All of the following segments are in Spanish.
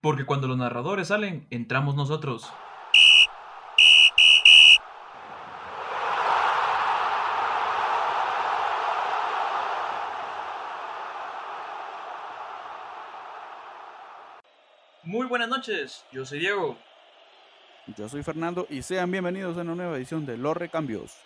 Porque cuando los narradores salen, entramos nosotros. Muy buenas noches, yo soy Diego. Yo soy Fernando y sean bienvenidos a una nueva edición de Los Recambios.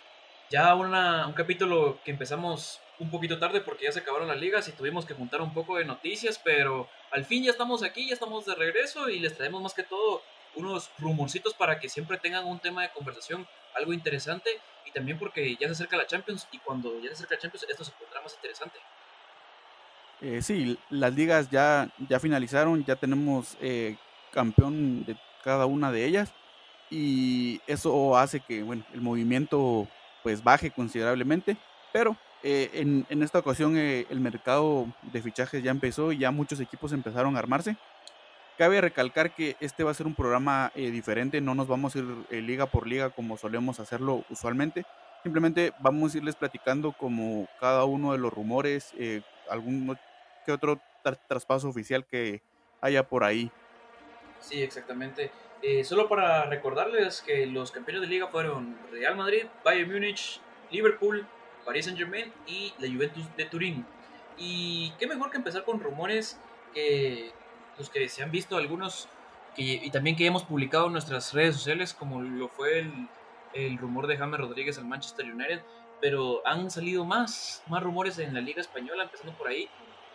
Ya una, un capítulo que empezamos un poquito tarde porque ya se acabaron las ligas y tuvimos que juntar un poco de noticias, pero al fin ya estamos aquí, ya estamos de regreso y les traemos más que todo unos rumorcitos para que siempre tengan un tema de conversación, algo interesante y también porque ya se acerca la Champions y cuando ya se acerca la Champions esto se pondrá más interesante. Eh, sí, las ligas ya, ya finalizaron, ya tenemos eh, campeón de cada una de ellas y eso hace que bueno, el movimiento pues baje considerablemente, pero eh, en, esta ocasión eh, el mercado de fichajes ya empezó y ya muchos equipos empezaron a armarse. Cabe recalcar que este va a ser un programa eh, diferente, no nos vamos a ir liga por liga como solemos hacerlo usualmente. Simplemente vamos a irles platicando como cada uno de los rumores, algún que otro traspaso oficial que haya por ahí. Sí, exactamente. solo para recordarles que los campeones de liga fueron Real Madrid, Bayern Múnich, Liverpool, Paris Saint Germain y la Juventus de Turín. Y qué mejor que empezar con rumores que los que se han visto algunos y también que hemos publicado en nuestras redes sociales, como lo fue el, el rumor de James Rodríguez al Manchester United, pero han salido más, más rumores en la Liga Española, empezando por ahí,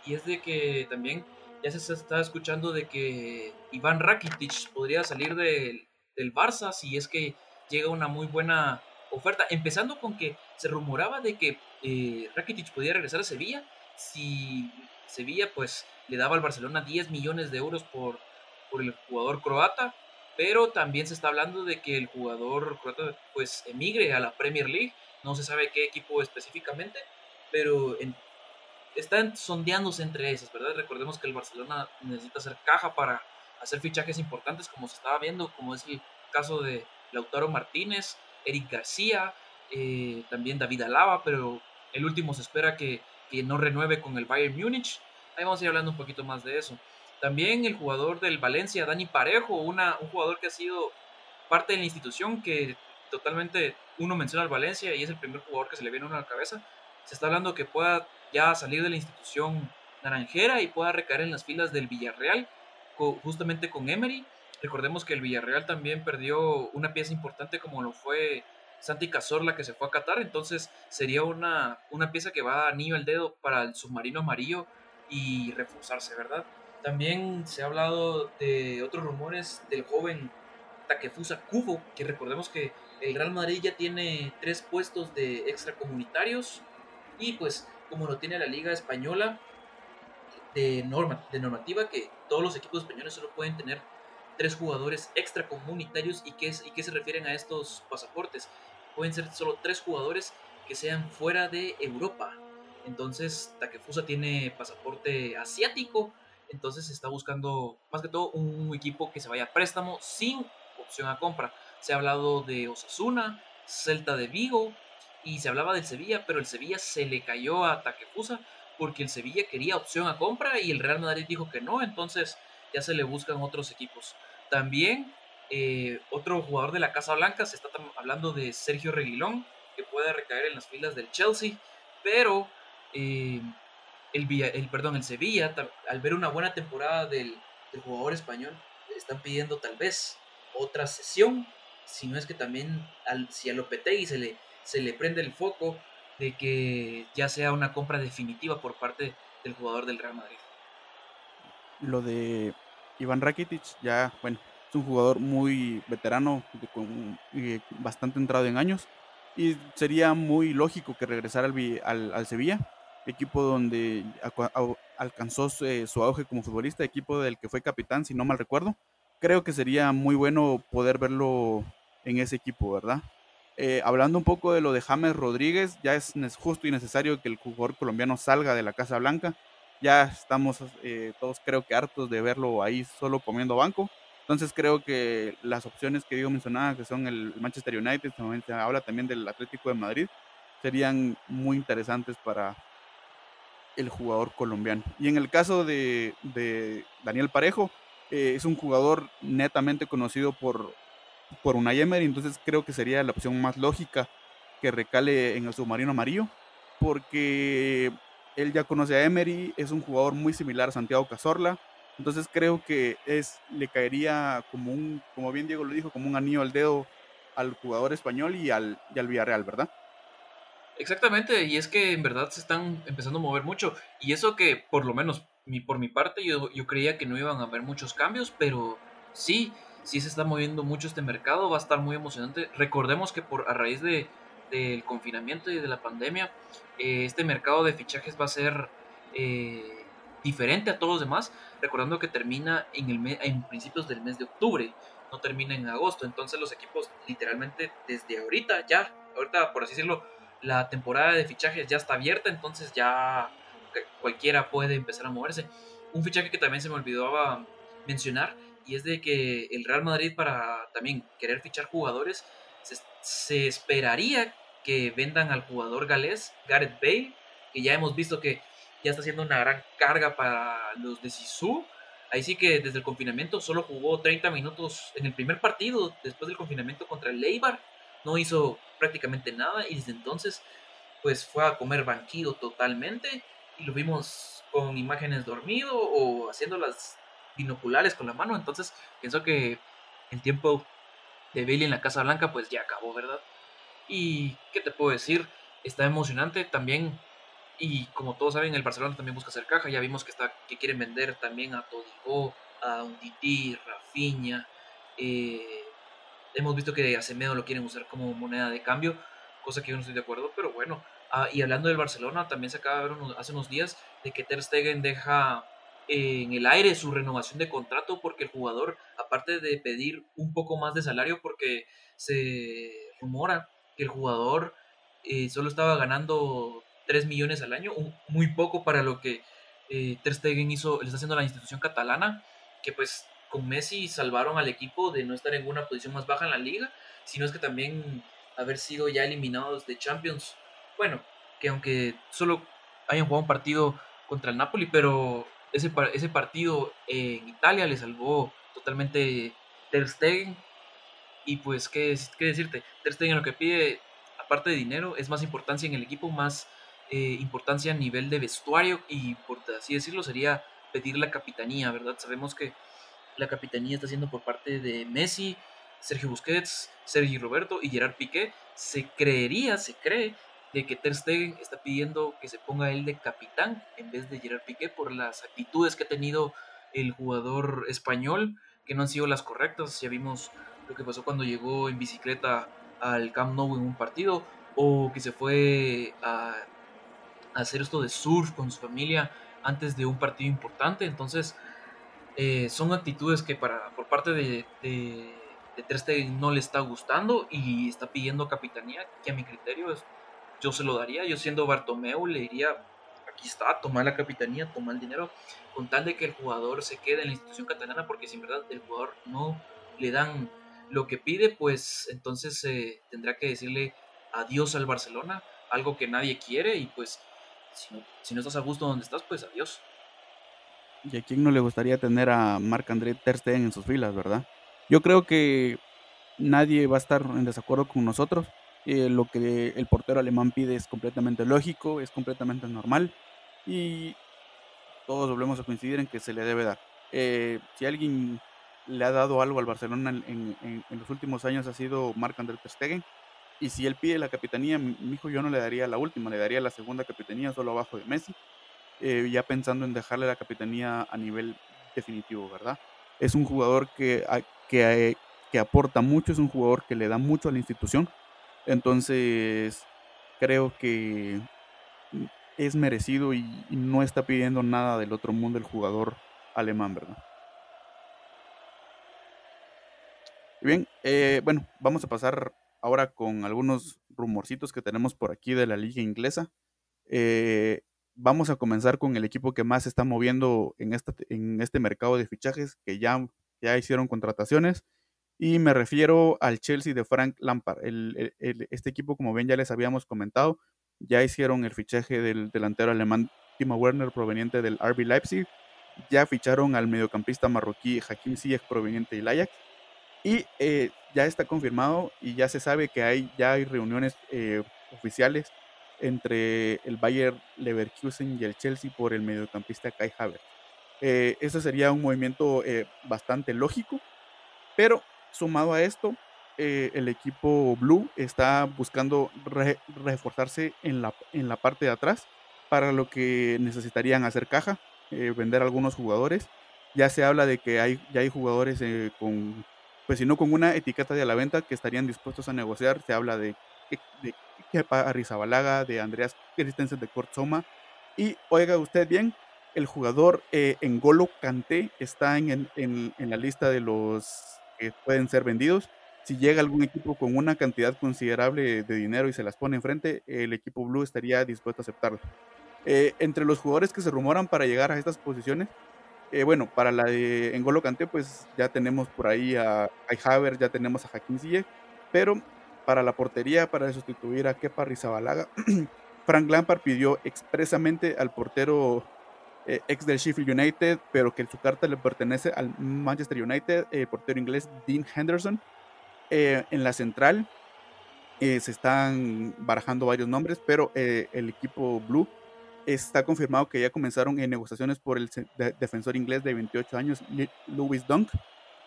y es de que también ya se está escuchando de que Iván Rakitic podría salir del, del Barça si es que llega una muy buena oferta, empezando con que se rumoraba de que eh, Rakitic podía regresar a Sevilla si Sevilla pues le daba al Barcelona 10 millones de euros por, por el jugador croata, pero también se está hablando de que el jugador croata pues emigre a la Premier League, no se sabe qué equipo específicamente, pero están sondeándose entre esas, ¿verdad? Recordemos que el Barcelona necesita hacer caja para hacer fichajes importantes como se estaba viendo, como es el caso de Lautaro Martínez, Eric García, eh, también David Alaba, pero el último se espera que, no renueve con el Bayern Múnich. Ahí vamos a ir hablando un poquito más de eso. También el jugador del Valencia, Dani Parejo, una, un jugador que ha sido parte de la institución, que totalmente uno menciona al Valencia y es el primer jugador que se le viene a la cabeza. Se está hablando que pueda ya salir de la institución naranjera y pueda recaer en las filas del Villarreal, justamente con Emery. Recordemos que el Villarreal también perdió una pieza importante como lo fue Santi Cazorla que se fue a Qatar, entonces sería una, una pieza que va a anillo al dedo para el submarino amarillo y reforzarse, ¿verdad? También se ha hablado de otros rumores del joven Takefusa Kubo, que recordemos que el Real Madrid ya tiene tres puestos de extracomunitarios y pues como lo tiene la Liga Española de, norma, de normativa que todos los equipos españoles solo pueden tener tres jugadores extracomunitarios y qué, y qué se refieren a estos pasaportes pueden ser solo tres jugadores que sean fuera de Europa. Entonces, Takefusa tiene pasaporte asiático, entonces está buscando más que todo un equipo que se vaya a préstamo sin opción a compra. Se ha hablado de Osasuna, Celta de Vigo y se hablaba del Sevilla, pero el Sevilla se le cayó a Takefusa porque el Sevilla quería opción a compra y el Real Madrid dijo que no, entonces ya se le buscan otros equipos. También eh, otro jugador de la Casa Blanca, se está hablando de Sergio Reguilón, que puede recaer en las filas del Chelsea, pero eh, el, el, perdón, Sevilla, al ver una buena temporada del, jugador español, están pidiendo tal vez otra sesión, si no es que también si a Lopetegui se le, se le prende el foco de que ya sea una compra definitiva por parte del jugador del Real Madrid. Lo de Iván Rakitic, ya, bueno, es un jugador muy veterano, con, bastante entrado en años. Y sería muy lógico que regresara al, al, Sevilla, equipo donde alcanzó eh, su, auge como futbolista, equipo del que fue capitán, si no mal recuerdo. Creo que sería muy bueno poder verlo en ese equipo, ¿verdad? Eh, hablando un poco de lo de James Rodríguez, ya es justo y necesario que el jugador colombiano salga de la Casa Blanca. Ya estamos eh, todos creo que hartos de verlo ahí solo comiendo banco. Entonces creo que las opciones que digo mencionaba, que son el Manchester United, se habla también del Atlético de Madrid, serían muy interesantes para el jugador colombiano. Y en el caso de, Daniel Parejo, Eh, es un jugador netamente conocido por, por una Emery, entonces creo que sería la opción más lógica que recale en el submarino amarillo, porque él ya conoce a Emery, es un jugador muy similar a Santiago Cazorla, entonces creo que es, le caería como un, como bien Diego lo dijo, como un anillo al dedo al jugador español y al, y al Villarreal, ¿verdad? Exactamente, y es que en verdad se están empezando a mover mucho. Y eso que, por lo menos mi, por mi parte, yo, yo creía que no iban a haber muchos cambios, pero sí, sí se está moviendo mucho este mercado, va a estar muy emocionante. Recordemos que por a raíz de, del confinamiento y de la pandemia, eh, este mercado de fichajes va a ser eh, diferente a todos los demás, recordando que termina en, el en principios del mes de octubre, no termina en agosto, entonces los equipos literalmente desde ahorita, ya, ahorita por así decirlo, la temporada de fichajes ya está abierta, entonces ya cualquiera puede empezar a moverse. Un fichaje que también se me olvidaba mencionar y es de que el Real Madrid para también querer fichar jugadores se, esperaría que vendan al jugador galés Gareth Bale, que ya hemos visto que ya está haciendo una gran carga para los de Sisu. Ahí sí que desde el confinamiento solo jugó 30 minutos en el primer partido después del confinamiento contra el Leibar. No hizo prácticamente nada y desde entonces pues fue a comer banquido totalmente y lo vimos con imágenes dormido o haciendo las binoculares con la mano, entonces pienso que el tiempo de Bailey en la Casa Blanca pues ya acabó, ¿verdad? Y qué te puedo decir, está emocionante también y como todos saben el Barcelona también busca hacer caja, ya vimos que está que quieren vender también a Todigo, a Unditi, Rafinha, eh, hemos visto que a Semedo lo quieren usar como moneda de cambio, cosa que yo no estoy de acuerdo, pero bueno. Ah, y hablando del Barcelona, también se acaba de ver hace unos días de que Ter Stegen deja en el aire su renovación de contrato porque el jugador, aparte de pedir un poco más de salario, porque se rumora que el jugador eh, solo estaba ganando 3 millones al año, muy poco para lo que eh, Ter Stegen hizo, le está haciendo la institución catalana, que pues con Messi salvaron al equipo de no estar en una posición más baja en la liga, sino es que también haber sido ya eliminados de Champions. Bueno, que aunque solo hayan jugado un partido contra el Napoli, pero ese, ese partido en Italia le salvó totalmente Ter Stegen. Y pues, ¿qué, qué decirte? Ter Stegen lo que pide, aparte de dinero, es más importancia en el equipo, más eh, importancia a nivel de vestuario y, por así decirlo, sería pedir la capitanía, ¿verdad? Sabemos que la capitanía está siendo por parte de Messi, Sergio Busquets, Sergio Roberto y Gerard Piqué. Se creería, se cree de que Ter Stegen está pidiendo que se ponga él de capitán en vez de Gerard Piqué por las actitudes que ha tenido el jugador español que no han sido las correctas. Ya vimos lo que pasó cuando llegó en bicicleta al Camp Nou en un partido o que se fue a, hacer esto de surf con su familia antes de un partido importante. Entonces, eh, son actitudes que para, por parte de, de, de no le está gustando y está pidiendo capitanía, que a mi criterio yo se lo daría. Yo siendo Bartomeu le diría, aquí está, toma la capitanía, toma el dinero, con tal de que el jugador se quede en la institución catalana, porque si en verdad el jugador no le dan lo que pide, pues entonces eh, tendrá que decirle adiós al Barcelona, algo que nadie quiere, y pues si no, estás a gusto donde estás, pues adiós. ¿Y a quién no le gustaría tener a Marc-André Ter Stegen en sus filas, verdad? Yo creo que nadie va a estar en desacuerdo con nosotros eh, lo que el portero alemán pide es completamente lógico, es completamente normal y todos volvemos a coincidir en que se le debe dar. Eh, si alguien le ha dado algo al Barcelona en, los últimos años ha sido Marc-André Ter Stegen y si él pide la capitanía, mi hijo yo no le daría la última, le daría la segunda capitanía solo abajo de Messi, eh, ya pensando en dejarle la capitanía a nivel definitivo, ¿verdad? Es un jugador que, que, que aporta mucho, es un jugador que le da mucho a la institución entonces, creo que es merecido y, no está pidiendo nada del otro mundo el jugador alemán, ¿verdad? Bien, eh, bueno, vamos a pasar ahora con algunos rumorcitos que tenemos por aquí de la liga inglesa. Eh, vamos a comenzar con el equipo que más se está moviendo en, en este mercado de fichajes, que ya, ya hicieron contrataciones. Y me refiero al Chelsea de Frank Lampard. este equipo, como ven, ya les habíamos comentado, ya hicieron el fichaje del delantero alemán Timo Werner proveniente del RB Leipzig. ya ficharon al mediocampista marroquí Hakim Ziyech proveniente del Ajax y eh, ya está confirmado y ya se sabe que hay ya hay reuniones eh, oficiales entre el Bayer Leverkusen y el Chelsea por el mediocampista Kai Havertz. Eh, sería un movimiento bastante lógico, pero sumado a esto, el equipo Blue está buscando reforzarse en la, en la parte de atrás, para lo que necesitarían hacer caja, vender algunos jugadores. Ya se habla de que hay, ya hay jugadores con pues sino con una etiqueta de la venta que estarían dispuestos a negociar. Se habla de, de, Arrizabalaga, de Andreas Christensen de Kortzoma. Y oiga usted bien, el jugador eh, Engolo Kanté está en, la lista de los que pueden ser vendidos. Si llega algún equipo con una cantidad considerable de dinero y se las pone enfrente, el equipo Blue estaría dispuesto a aceptarlo. Eh, entre los jugadores que se rumoran para llegar a estas posiciones eh, bueno, para la de Engolo Kanté, pues ya tenemos por ahí a Kai Haver, ya tenemos a Hakim Ziyech, pero para la portería, para sustituir a Kepa Rizabalaga, Frank Lampard pidió expresamente al portero eh, ex del Sheffield United, pero que su carta le pertenece al Manchester United, el portero inglés Dean Henderson. Eh, en la central se están barajando varios nombres, pero el equipo Blue Está confirmado que ya comenzaron en negociaciones por el defensor inglés de 28 años, Louis Dunk,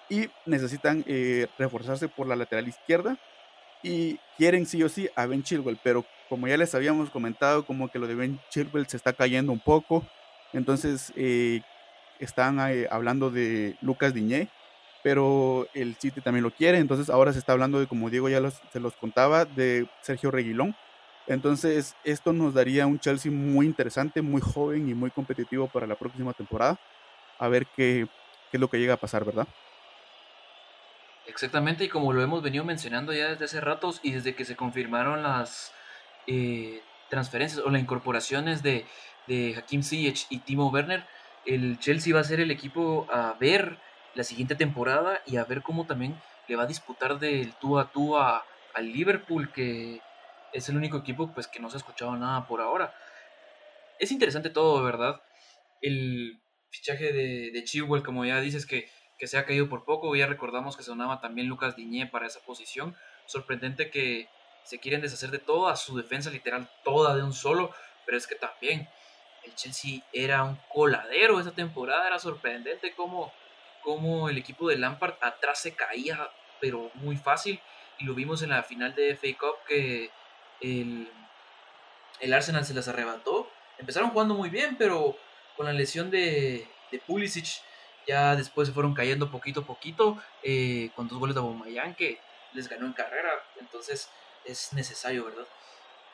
y necesitan eh, reforzarse por la lateral izquierda y quieren sí o sí a Ben Chilwell, pero como ya les habíamos comentado, como que lo de Ben Chilwell se está cayendo un poco, entonces eh, están eh, hablando de Lucas Diñé, pero el City también lo quiere, entonces ahora se está hablando de, como Diego ya se los contaba, de Sergio Reguilón, entonces, esto nos daría un Chelsea muy interesante, muy joven y muy competitivo para la próxima temporada. A ver qué, es lo que llega a pasar, ¿verdad? Exactamente, y como lo hemos venido mencionando ya desde hace ratos y desde que se confirmaron las eh, transferencias o las incorporaciones de, de Hakim Ziyech y Timo Werner, el Chelsea va a ser el equipo a ver la siguiente temporada y a ver cómo también le va a disputar del tú a tú al Liverpool que es el único equipo pues que no se ha escuchado nada por ahora. Es interesante todo, ¿verdad? El fichaje de, de Chilwell, como ya dices, que, que se ha caído por poco. Ya recordamos que sonaba también Lucas Diñé para esa posición. Sorprendente que se quieren deshacer de toda su defensa, literal, toda de un solo. Pero es que también el Chelsea era un coladero esa temporada. Era sorprendente cómo, cómo el equipo de Lampard atrás se caía, pero muy fácil. Y lo vimos en la final de FA Cup que el, Arsenal se las arrebató. Empezaron jugando muy bien, pero con la lesión de, de Pulisic ya después se fueron cayendo poquito a poquito eh, con dos goles de Aubameyang que les ganó en carrera. Entonces es necesario, ¿verdad?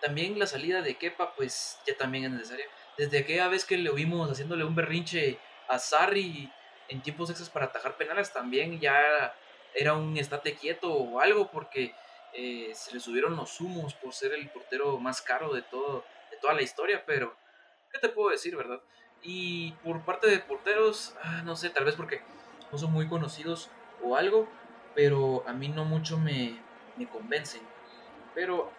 También la salida de Kepa, pues ya también es necesaria. Desde aquella vez que le vimos haciéndole un berrinche a Sarri en tiempos extras para atajar penales, también ya era un estate quieto o algo, porque eh, se le subieron los humos por ser el portero más caro de, todo, de toda la historia, pero ¿qué te puedo decir, verdad? Y por parte de porteros, ah, no sé, tal vez porque no son muy conocidos o algo, pero a mí no mucho me, me convencen. Pero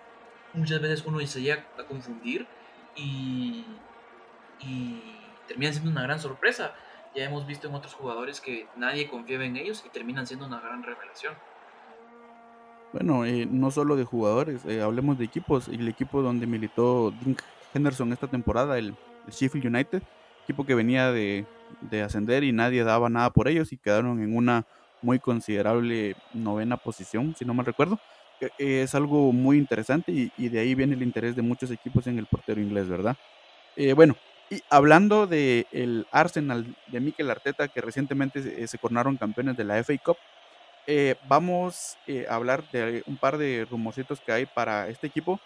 muchas veces uno se llega a confundir y, y termina siendo una gran sorpresa. Ya hemos visto en otros jugadores que nadie confiaba en ellos y terminan siendo una gran revelación. Bueno, eh, no solo de jugadores, eh, hablemos de equipos. El equipo donde militó Dink Henderson esta temporada, el, Sheffield United, equipo que venía de, ascender y nadie daba nada por ellos y quedaron en una muy considerable novena posición, si no mal recuerdo. E, es algo muy interesante y, de ahí viene el interés de muchos equipos en el portero inglés, ¿verdad? Eh, bueno, y hablando del el Arsenal de Mikel Arteta, que recientemente se, se coronaron campeones de la FA Cup, eh, vamos eh, a hablar de un par de rumorcitos que hay para este equipo.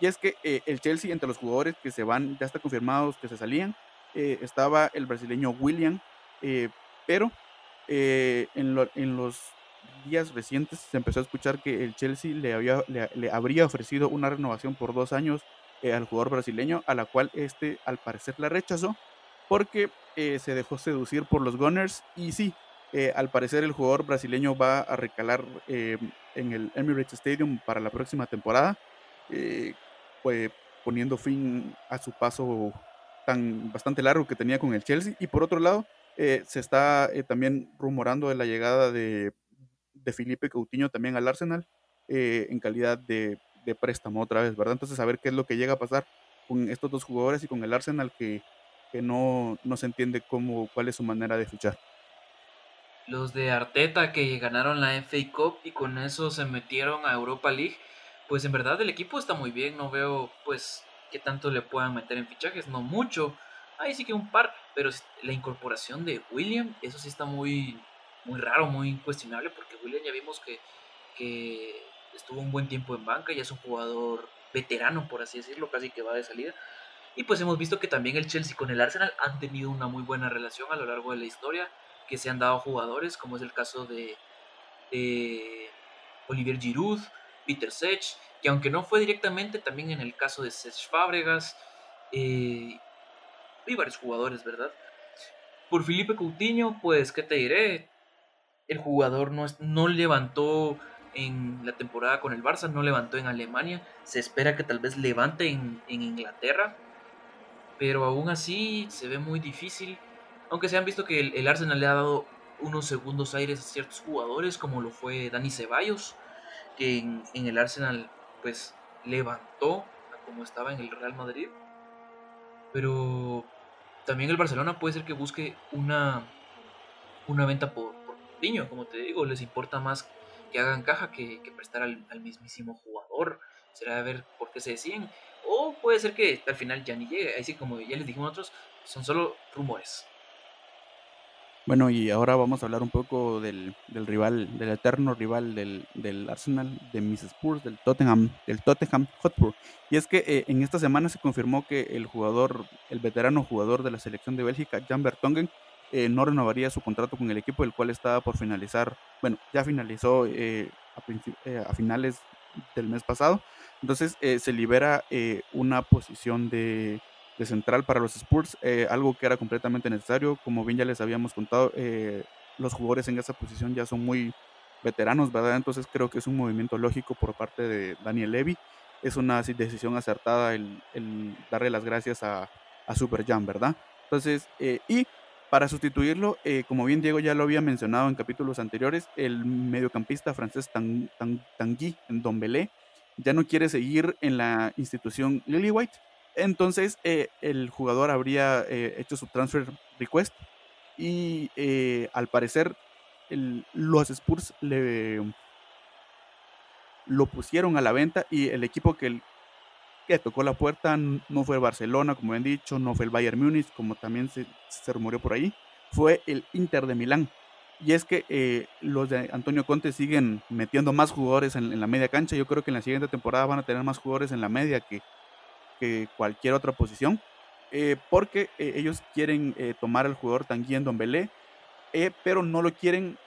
Y es que eh, el Chelsea, entre los jugadores que se van, ya está confirmados que se salían, estaba el brasileño William, pero en, los días recientes se empezó a escuchar que el Chelsea le, había, le, habría ofrecido una renovación por dos años al jugador brasileño, a la cual este al parecer la rechazó porque se dejó seducir por los Gunners y sí, eh, al parecer el jugador brasileño va a recalar eh, en el Emirates Stadium para la próxima temporada, pues, poniendo fin a su paso tan bastante largo que tenía con el Chelsea. Y por otro lado, se está también rumorando de la llegada de, de Felipe Coutinho también al Arsenal en calidad de, de, préstamo otra vez, ¿verdad? Entonces a ver qué es lo que llega a pasar con estos dos jugadores y con el Arsenal que, que no, no se entiende cómo, cuál es su manera de fichar. Los de Arteta que ganaron la FA Cup y con eso se metieron a Europa League, pues en verdad el equipo está muy bien, no veo pues qué tanto le puedan meter en fichajes, no mucho, ahí sí que un par, pero la incorporación de William, eso sí está muy, muy raro, muy cuestionable, porque William ya vimos que, que estuvo un buen tiempo en banca, ya es un jugador veterano, por así decirlo, casi que va de salida. Y pues hemos visto que también el Chelsea con el Arsenal han tenido una muy buena relación a lo largo de la historia, que se han dado jugadores, como es el caso de, Olivier Giroud, Peter Sech, que aunque no fue directamente, también en el caso de Sech Fábregas, eh, y varios jugadores, ¿verdad? Por Felipe Coutinho, pues, ¿qué te diré? El jugador no, no levantó en la temporada con el Barça, no levantó en Alemania, se espera que tal vez levante en, Inglaterra, pero aún así se ve muy difícil, aunque se han visto que el, Arsenal le ha dado unos segundos aires a ciertos jugadores, como lo fue Dani Ceballos, que en, el Arsenal pues levantó como estaba en el Real Madrid, pero también el Barcelona puede ser que busque una, una venta por, por niño, como te digo, les importa más que hagan caja que, prestar al, mismísimo jugador. Será a ver por qué se deciden. O puede ser que al final ya ni llegue. Así como ya les dijimos nosotros, son solo rumores. Bueno, y ahora vamos a hablar un poco del, rival, del eterno rival del, Arsenal, de Miss Spurs, del Tottenham, del Tottenham Hotspur. Y es que eh, en esta semana se confirmó que el jugador, el veterano jugador de la selección de Bélgica, Jan Vertonghen, eh, no renovaría su contrato con el equipo, el cual estaba por finalizar, bueno, ya finalizó eh, a, finales del mes pasado. Entonces se libera una posición de, de central para los Spurs, eh, algo que era completamente necesario. Como bien ya les habíamos contado, eh, los jugadores en esa posición ya son muy veteranos, ¿verdad? Entonces creo que es un movimiento lógico por parte de Daniel Levy. Es una decisión acertada el, darle las gracias a, a Super Jam, ¿verdad? Entonces, eh, y para sustituirlo, como bien Diego ya lo había mencionado en capítulos anteriores, el mediocampista francés Tanguy en Dombelé ya no quiere seguir en la institución Lily White entonces eh, el jugador habría eh, hecho su transfer request y eh, al parecer los Spurs le lo pusieron a la venta y el equipo que, que tocó la puerta no fue el Barcelona, como han dicho, no fue el Bayern Múnich, como también se, se rumoreó por ahí, fue el Inter de Milán. Y es que los de Antonio Conte siguen metiendo más jugadores en, en, la media cancha. Yo creo que en la siguiente temporada van a tener más jugadores en la media que, que cualquier otra posición, eh, porque eh, ellos quieren eh, tomar al jugador Tanguy en Belé, pero no lo quieren,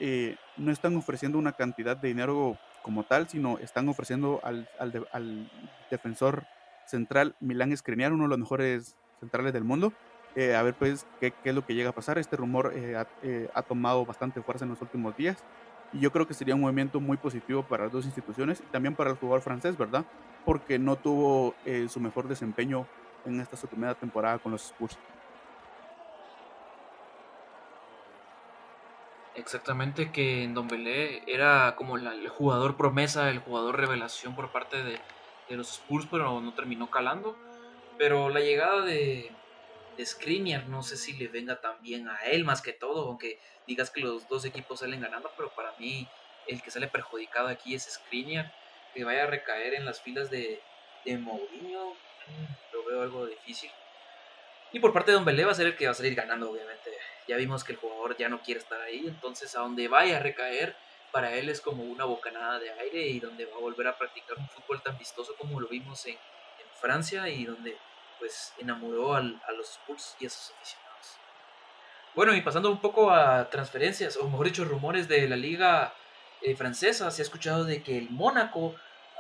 no están ofreciendo una cantidad de dinero como tal, sino están ofreciendo al, defensor central Milán Skriniar, uno de los mejores centrales del mundo. a ver pues qué, es lo que llega a pasar. Este rumor ha tomado bastante fuerza en los últimos días y yo creo que sería un movimiento muy positivo para las dos instituciones y también para el jugador francés, ¿verdad? porque no tuvo eh, su mejor desempeño en esta su primera temporada con los Spurs. Exactamente, que en Don Belé era como el jugador promesa, el jugador revelación por parte de, los Spurs, pero no terminó calando. Pero la llegada de, de Skriniar no sé si le venga tan bien a él más que todo, aunque digas que los dos equipos salen ganando, pero para mí el que sale perjudicado aquí es Skriniar que vaya a recaer en las filas de, de Mourinho, mm, lo veo algo difícil. Y por parte de Don Belé va a ser el que va a salir ganando, obviamente. Ya vimos que el jugador ya no quiere estar ahí, entonces a donde vaya a recaer, para él es como una bocanada de aire y donde va a volver a practicar un fútbol tan vistoso como lo vimos en, en Francia y donde pues enamoró al, a los Spurs y a sus aficionados. Bueno, y pasando un poco a transferencias, o mejor dicho, rumores de la liga eh, francesa, se ha escuchado de que el Mónaco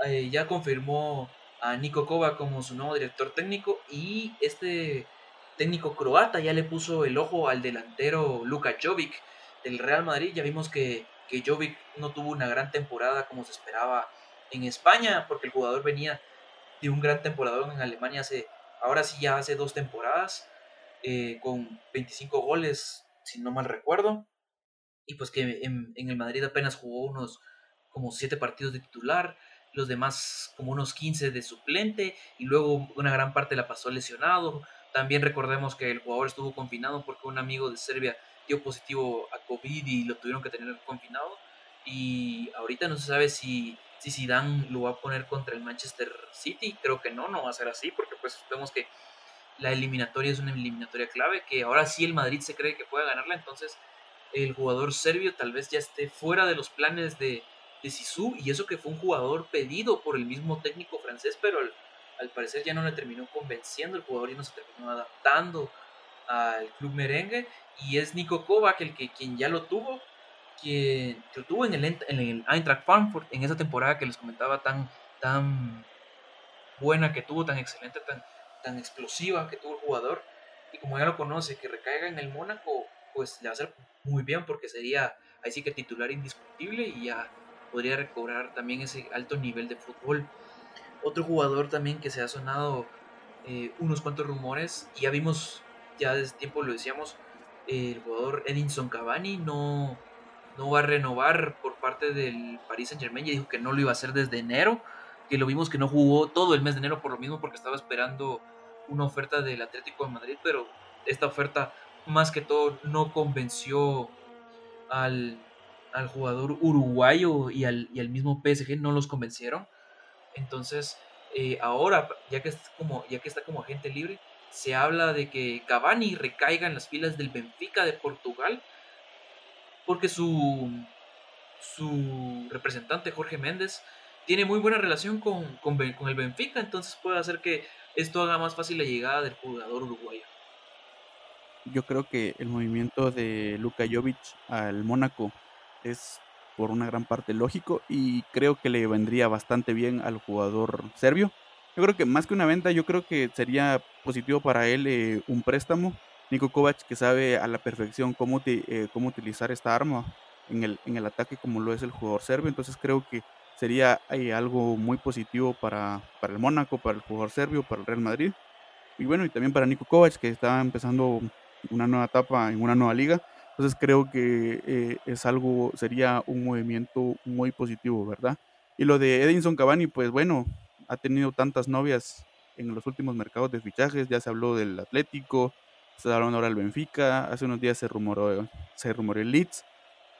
eh, ya confirmó a Niko Kova como su nuevo director técnico y este técnico croata ya le puso el ojo al delantero Luka Jovic del Real Madrid. Ya vimos que, que Jovic no tuvo una gran temporada como se esperaba en España, porque el jugador venía de un gran temporador en Alemania hace, ahora sí ya hace dos temporadas, eh, con 25 goles si no mal recuerdo. Y pues que en, el Madrid apenas jugó unos como siete partidos de titular, los demás como unos 15 de suplente y luego una gran parte la pasó lesionado. También recordemos que el jugador estuvo confinado porque un amigo de Serbia dio positivo a COVID y lo tuvieron que tener confinado. Y ahorita no se sabe si, si Zidane lo va a poner contra el Manchester City. Creo que no, no va a ser así porque pues vemos que la eliminatoria es una eliminatoria clave, que ahora sí el Madrid se cree que puede ganarla, entonces el jugador serbio tal vez ya esté fuera de los planes de, de y eso que fue un jugador pedido por el mismo técnico francés, pero al, parecer ya no le terminó convenciendo, el jugador ya no se terminó adaptando al club merengue, y es Nico Kovac el que quien ya lo tuvo, quien lo tuvo en el, en el Eintracht Frankfurt en esa temporada que les comentaba tan, tan buena que tuvo, tan excelente, tan, tan explosiva que tuvo el jugador. Y como ya lo conoce, que recaiga en el Mónaco, pues le va a hacer muy bien porque sería ahí sí que titular indiscutible y ya podría recobrar también ese alto nivel de fútbol. Otro jugador también que se ha sonado eh, unos cuantos rumores y ya vimos, ya desde tiempo lo decíamos, el jugador Edinson Cavani no, no va a renovar por parte del Paris Saint Germain, ya dijo que no lo iba a hacer desde enero, que lo vimos que no jugó todo el mes de enero por lo mismo porque estaba esperando una oferta del Atlético de Madrid, pero esta oferta más que todo no convenció al, jugador uruguayo y al, y al, mismo PSG, no los convencieron. Entonces, eh, ahora, ya que, está como, ya que está como agente libre, se habla de que Cavani recaiga en las filas del Benfica de Portugal, porque su, su representante Jorge Méndez tiene muy buena relación con, con, el Benfica, entonces puede hacer que esto haga más fácil la llegada del jugador uruguayo. Yo creo que el movimiento de Luka Jovic al Mónaco es por una gran parte lógico y creo que le vendría bastante bien al jugador serbio. Yo creo que más que una venta, yo creo que sería positivo para él eh, un préstamo. Niko Kovac que sabe a la perfección cómo, eh, cómo utilizar esta arma en el, en el ataque como lo es el jugador serbio. Entonces creo que sería eh, algo muy positivo para, para el Mónaco, para el jugador serbio, para el Real Madrid. Y bueno, y también para Nico Kovac, que está empezando una nueva etapa en una nueva liga. Entonces creo que eh, es algo, sería un movimiento muy positivo, ¿verdad? Y lo de Edinson Cavani, pues bueno, ha tenido tantas novias en los últimos mercados de fichajes, ya se habló del Atlético, se hablaron ahora del Benfica, hace unos días se rumoró, se rumoró el Leeds,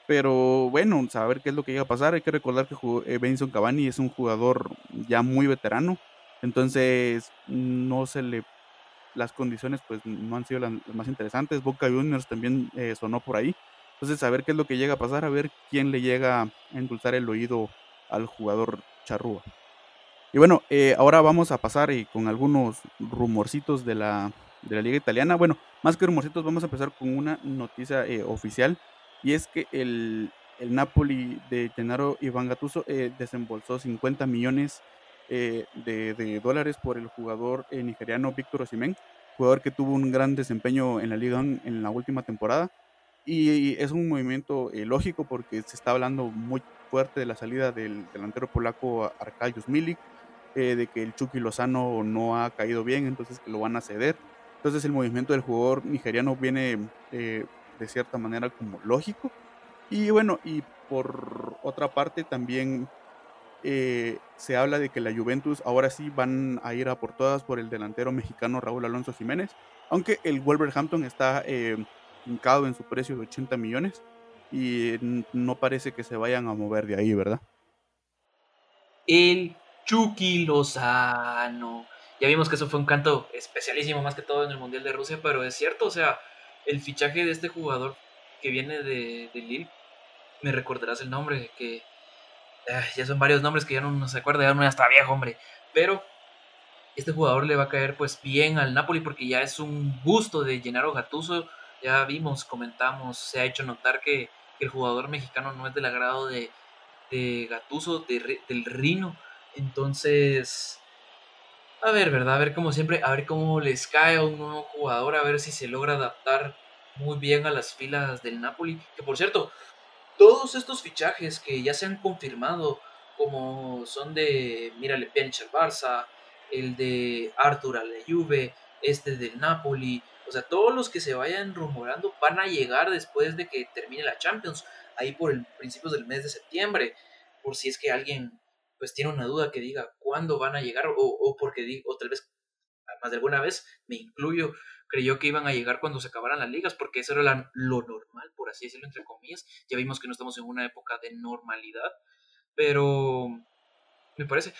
pero bueno, saber qué es lo que llega a pasar. Hay que recordar que eh, Cavani es un jugador ya muy veterano. Entonces, no se le. Las condiciones, pues, no han sido las, más interesantes. Boca Juniors también eh, sonó por ahí. Entonces, saber qué es lo que llega a pasar, a ver quién le llega a endulzar el oído al jugador charrúa. Y bueno, eh, ahora vamos a pasar con algunos rumorcitos de la, de la Liga Italiana. Bueno, más que rumorcitos, vamos a empezar con una noticia oficial y es que el, Napoli de Gennaro Iván Gattuso eh, desembolsó 50 millones eh, de, dólares por el jugador eh, nigeriano Víctor Osimhen, jugador que tuvo un gran desempeño en la Liga en la última temporada. Y es un movimiento lógico porque se está hablando muy fuerte de la salida del delantero polaco Arkadiusz Milik, de que el Chucky Lozano no ha caído bien, entonces que lo van a ceder. Entonces el movimiento del jugador nigeriano viene de cierta manera como lógico. Y bueno, y por otra parte también eh, se habla de que la Juventus ahora sí van a ir a por todas por el delantero mexicano Raúl Alonso Jiménez, aunque el Wolverhampton está eh, hincado en su precio de 80 millones y no parece que se vayan a mover de ahí, ¿verdad? El Chucky Lozano. Ya vimos que eso fue un canto especialísimo más que todo en el Mundial de Rusia, pero es cierto, o sea, el fichaje de este jugador que viene de, de Lille, me recordarás el nombre, que ah, ya son varios nombres que ya no, se acuerda, ya no está viejo, hombre, pero este jugador le va a caer pues bien al Napoli porque ya es un gusto de Gennaro Gattuso, ya vimos, comentamos, se ha hecho notar que, el jugador mexicano no es del agrado de, de Gattuso, del Rino, entonces a ver, ¿verdad? A ver cómo siempre, a ver cómo les cae a un nuevo jugador, a ver si se logra adaptar muy bien a las filas del Napoli. Que por cierto, todos estos fichajes que ya se han confirmado, como son de, mírale, Pjanic al Barça, el de Arthur a la Juve, este del Napoli, o sea, todos los que se vayan rumorando van a llegar después de que termine la Champions, ahí por el principios del mes de septiembre, por si es que alguien pues tiene una duda que diga cuándo van a llegar o, porque o tal vez más de alguna vez me incluyo creyó que iban a llegar cuando se acabaran las ligas porque eso era lo normal por así decirlo entre comillas ya vimos que no estamos en una época de normalidad pero me parece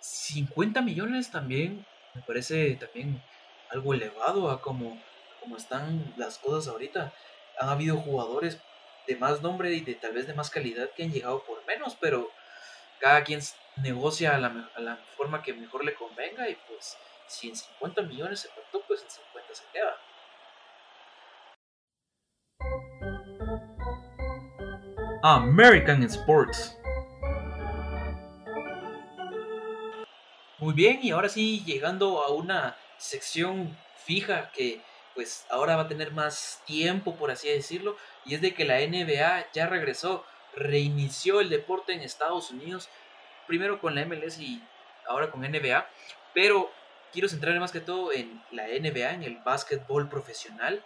50 millones también me parece también algo elevado a como, como están las cosas ahorita. Han habido jugadores de más nombre y de tal vez de más calidad que han llegado por menos, pero cada quien negocia a la, a la forma que mejor le convenga y pues si en 50 millones se pactó, pues en 50 se queda. American Sports. Muy bien, y ahora sí, llegando a una sección fija que pues ahora va a tener más tiempo, por así decirlo, y es de que la NBA ya regresó, reinició el deporte en Estados Unidos, primero con la MLS y ahora con NBA, pero quiero centrarme más que todo en la NBA, en el básquetbol profesional,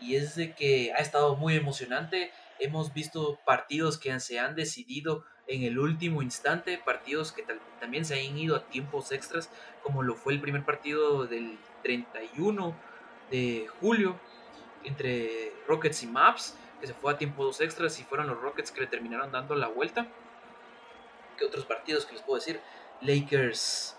y es de que ha estado muy emocionante, hemos visto partidos que se han decidido en el último instante, partidos que también se han ido a tiempos extras, como lo fue el primer partido del 31 de julio entre Rockets y Maps, que se fue a tiempos extras y fueron los Rockets que le terminaron dando la vuelta. ¿Qué otros partidos que les puedo decir? Lakers,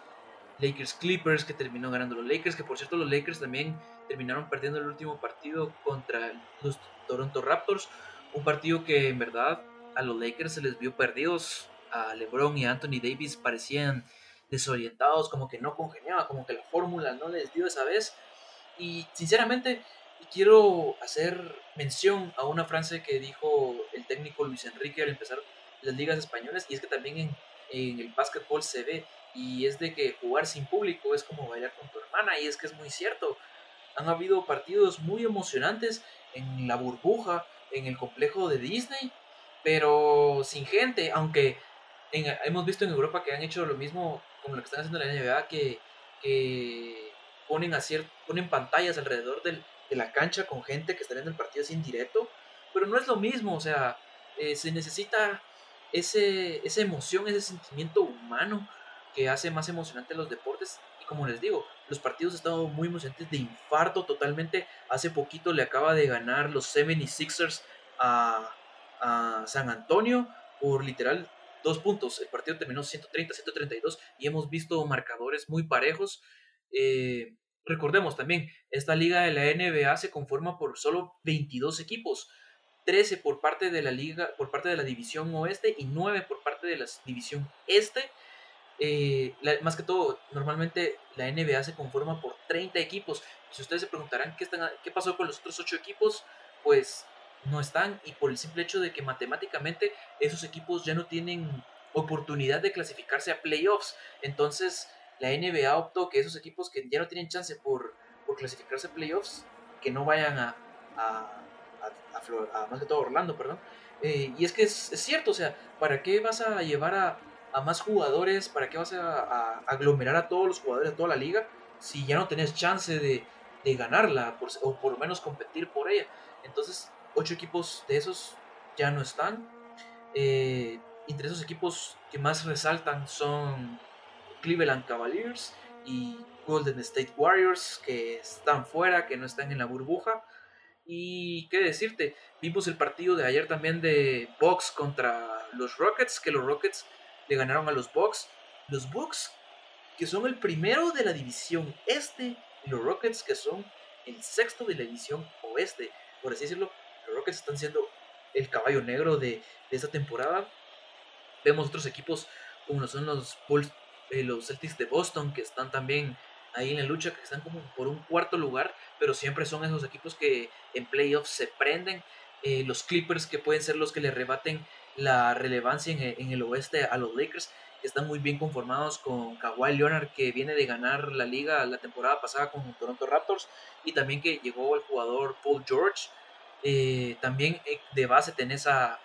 Lakers Clippers, que terminó ganando los Lakers, que por cierto los Lakers también terminaron perdiendo el último partido contra los Toronto Raptors, un partido que en verdad a los Lakers se les vio perdidos. A LeBron y Anthony Davis parecían desorientados, como que no congeniaba, como que la fórmula no les dio esa vez. Y sinceramente quiero hacer mención a una frase que dijo el técnico Luis Enrique al empezar las ligas españolas, y es que también en, en el básquetbol se ve, y es de que jugar sin público es como bailar con tu hermana, y es que es muy cierto. Han habido partidos muy emocionantes en la burbuja, en el complejo de Disney, pero sin gente, aunque hemos visto en Europa que han hecho lo mismo como lo que están haciendo en la NBA, que, ponen, a ponen pantallas alrededor de la cancha con gente que está viendo el partido así en directo, pero no es lo mismo, o sea, eh, se necesita ese, esa emoción, ese sentimiento humano que hace más emocionante los deportes. Y como les digo, los partidos han estado muy emocionantes de infarto totalmente. Hace poquito le acaba de ganar los 76ers a, a San Antonio por literal dos puntos. El partido terminó 130-132 y hemos visto marcadores muy parejos. Eh, recordemos también, esta liga de la NBA se conforma por solo 22 equipos. 13 por parte de la liga, por parte de la división oeste y 9 por parte de la división este. Eh, más que todo, normalmente la NBA se conforma por 30 equipos. Si ustedes se preguntarán qué, qué pasó con los otros 8 equipos, pues no están y por el simple hecho de que matemáticamente esos equipos ya no tienen oportunidad de clasificarse a playoffs. Entonces la NBA optó que esos equipos que ya no tienen chance por, clasificarse a playoffs, que no vayan a, a, a, más que todo Orlando, perdón. Eh, y es que es, cierto, o sea, ¿para qué vas a llevar a, más jugadores? ¿Para qué vas a, aglomerar a todos los jugadores de toda la liga si ya no tenés chance de, ganarla o por lo menos competir por ella? Entonces, ocho equipos de esos ya no están. Eh, entre esos equipos que más resaltan son Cleveland Cavaliers y Golden State Warriors, que están fuera, que no están en la burbuja. Y qué decirte, vimos el partido de ayer también de Bucks contra los Rockets, que los Rockets le ganaron a los Bucks. Los Bucks, que son el primero de la división este, y los Rockets, que son el sexto de la división oeste. Por así decirlo, los Rockets están siendo el caballo negro de, esta temporada. Vemos otros equipos como son los los Celtics de Boston, que están también ahí en la lucha, que están como por un cuarto lugar, pero siempre son esos equipos que en playoffs se prenden. Eh, los Clippers que pueden ser los que le rebaten la relevancia en el, oeste a los Lakers, que están muy bien conformados con Kawhi Leonard, que viene de ganar la liga la temporada pasada con Toronto Raptors, y también que llegó el jugador Paul George, eh, también eh, de base tenés a,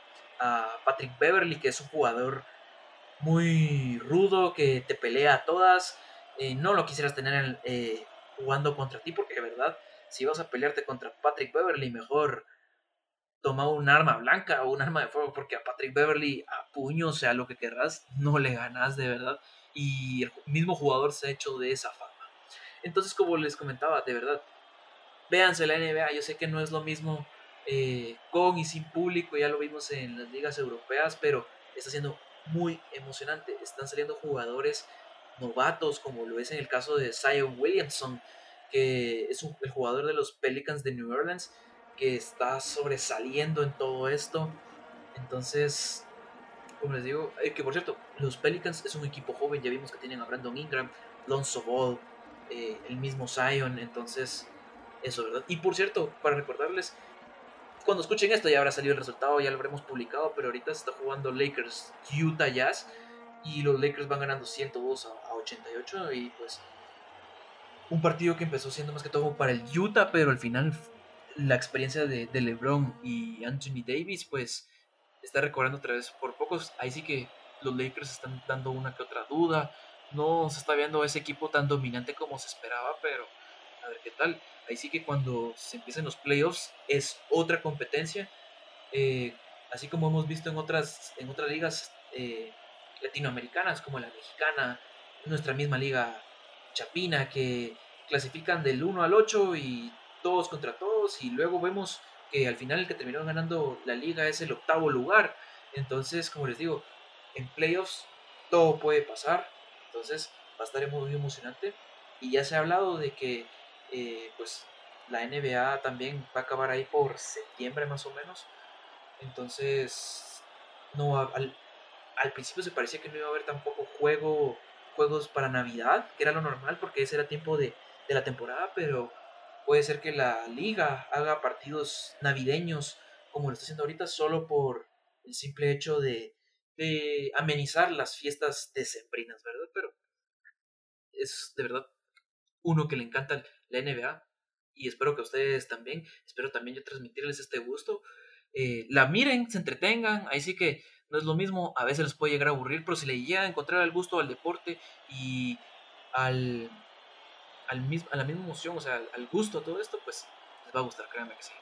Patrick Beverly, que es un jugador muy rudo, que te pelea a todas. Eh, no lo quisieras tener jugando contra ti, porque de verdad si vas a pelearte contra Patrick Beverly, mejor toma un arma blanca o un arma de fuego, porque a Patrick Beverly, a puño, sea lo que querrás, no le ganas de verdad. Y el mismo jugador se ha hecho de esa fama. Entonces, como les comentaba, de verdad, véanse la NBA. Yo sé que no es lo mismo eh, con y sin público, ya lo vimos en las ligas europeas, pero está siendo muy emocionante. Están saliendo jugadores novatos, como lo es en el caso de Zion Williamson, que es el jugador de los Pelicans de New Orleans, que está sobresaliendo en todo esto. Entonces, como les digo, eh, que por cierto, los Pelicans es un equipo joven, ya vimos que tienen a Brandon Ingram, Lonzo Ball, eh, el mismo Zion, entonces, eso, ¿verdad? Y por cierto, para recordarles, cuando escuchen esto ya habrá salido el resultado, ya lo habremos publicado, pero ahorita se está jugando Lakers Utah Jazz y los Lakers van ganando 102 a, 88 y pues un partido que empezó siendo más que todo para el Utah, pero al final la experiencia de, LeBron y Anthony Davis pues está recobrando otra vez por pocos. Ahí sí que los Lakers están dando una que otra duda. No se está viendo ese equipo tan dominante como se esperaba, pero a ver qué tal. Ahí sí que cuando se empiecen los playoffs es otra competencia. Eh, así como hemos visto en otras, en otras ligas eh, latinoamericanas, como la mexicana, nuestra misma liga chapina, que clasifican del 1 al 8 y todos contra todos, y luego vemos que al final el que terminó ganando la liga es el octavo lugar. Entonces, como les digo, en playoffs todo puede pasar. Entonces, va a estar muy emocionante. Y ya se ha hablado de que eh, pues la NBA también va a acabar ahí por septiembre más o menos. Entonces, no, al, al principio se parecía que no iba a haber tampoco juego, juegos para Navidad, que era lo normal porque ese era tiempo de, de la temporada, pero puede ser que la liga haga partidos navideños como lo está haciendo ahorita solo por el simple hecho de, de amenizar las fiestas decembrinas, ¿verdad? Pero es de verdad uno que le encanta la NBA y espero que ustedes también, espero también yo transmitirles este gusto. Eh, la miren, se entretengan, ahí sí que no es lo mismo, a veces les puede llegar a aburrir, pero si le llega a encontrar el gusto al deporte y al, al mismo, a la misma emoción, o sea, al gusto a todo esto, pues les va a gustar, créanme que sí.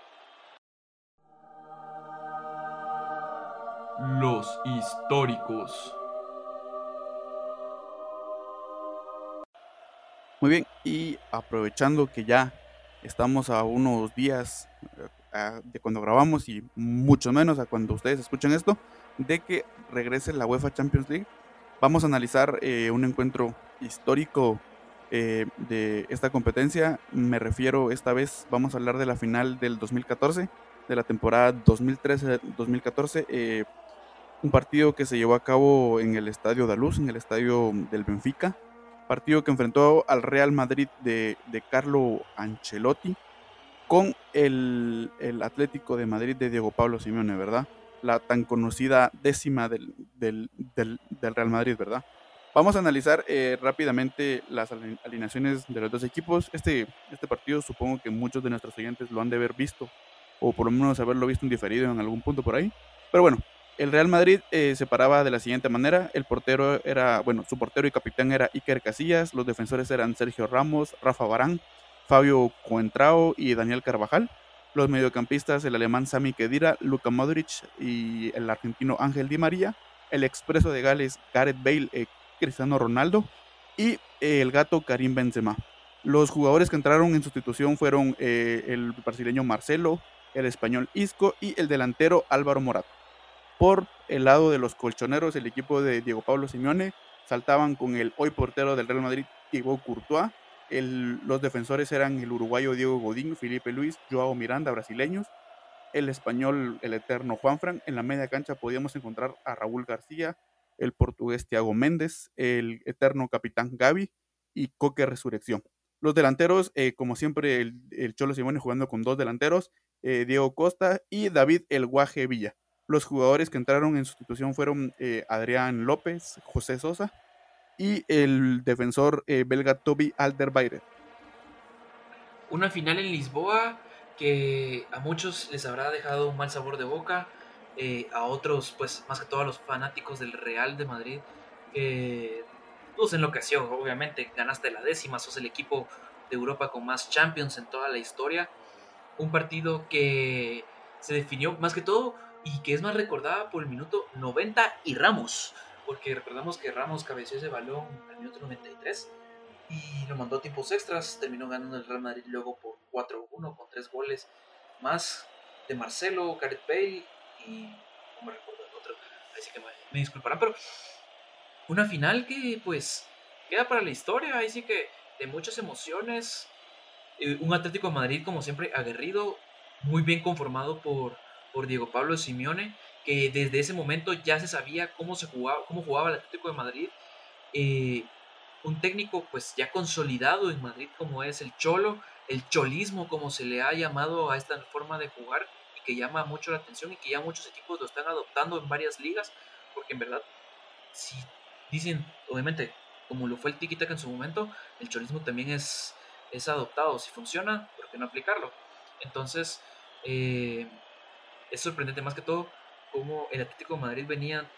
Los históricos. Muy bien, y aprovechando que ya estamos a unos días eh, de cuando grabamos y mucho menos a cuando ustedes escuchen esto, de que regrese la UEFA Champions League, vamos a analizar eh, un encuentro histórico eh, de esta competencia. Me refiero, esta vez vamos a hablar de la final del 2014, de la temporada 2013-2014. un partido que se llevó a cabo en el Estadio Daluz, en el Estadio del Benfica partido que enfrentó al Real Madrid de, Carlo Ancelotti con el, Atlético de Madrid de Diego Pablo Simeone, ¿verdad? La tan conocida décima del, Real Madrid, ¿verdad? Vamos a analizar eh, rápidamente las alineaciones de los dos equipos. Este, este partido supongo que muchos de nuestros oyentes lo han de haber visto, o por lo menos haberlo visto en diferido en algún punto por ahí. Pero bueno, el Real Madrid eh, se paraba de la siguiente manera. El portero era, bueno, su portero y capitán era Iker Casillas. Los defensores eran Sergio Ramos, Rafa Barán, Fabio Coentrao y Daniel Carvajal. Los mediocampistas, el alemán Sami Khedira, Luka Modric y el argentino Ángel Di María. El expreso de Gales, Gareth Bale, eh, Cristiano Ronaldo. Y eh, el gato Karim Benzema. Los jugadores que entraron en sustitución fueron el brasileño Marcelo, el español Isco y el delantero Álvaro Morato. Por el lado de los colchoneros, el equipo de Diego Pablo Simeone saltaban con el hoy portero del Real Madrid, Thibaut Courtois. los defensores eran el uruguayo Diego Godín, Felipe Luis, Joao Miranda, brasileños. El español, el eterno Juanfran. En la media cancha podíamos encontrar a Raúl García, el portugués Thiago Méndez, el eterno capitán Gaby y Coque Resurrección. Los delanteros, eh, como siempre, el, Cholo Simone jugando con dos delanteros, eh, Diego Costa y David El Guaje Villa. Los jugadores que entraron en sustitución fueron eh, Adrián López, José Sosa y el defensor eh, belga Toby Alderweireld. Una final en Lisboa que a muchos les habrá dejado un mal sabor de boca, eh, a otros, pues más que todo a los fanáticos del Real de Madrid, que pues en la ocasión, obviamente, ganaste la décima, sos el equipo de Europa con más Champions en toda la historia. Un partido que se definió más que todo y que es más recordada por el minuto 90 y Ramos, porque recordamos que Ramos cabeció ese balón al minuto 93 y lo mandó a tiempos extras, terminó ganando el Real Madrid luego por 4-1 con tres goles más de Marcelo, Gareth Bale y no me recuerdo el otro, así que me, me disculparán, pero una final que pues queda para la historia, ahí sí que de muchas emociones, eh, un Atlético de Madrid como siempre aguerrido, muy bien conformado por, por Diego Pablo Simeone, que desde ese momento ya se sabía cómo se jugaba, cómo jugaba el Atlético de Madrid. Eh, un técnico pues ya consolidado en Madrid como es el Cholo, el cholismo como se le ha llamado a esta forma de jugar y que llama mucho la atención y que ya muchos equipos lo están adoptando en varias ligas, porque en verdad, si dicen, obviamente, como lo fue el tiki en su momento, el cholismo también es, es adoptado, si funciona, ¿por qué no aplicarlo? Entonces, eh, es sorprendente más que todo cómo el Atlético de Madrid venía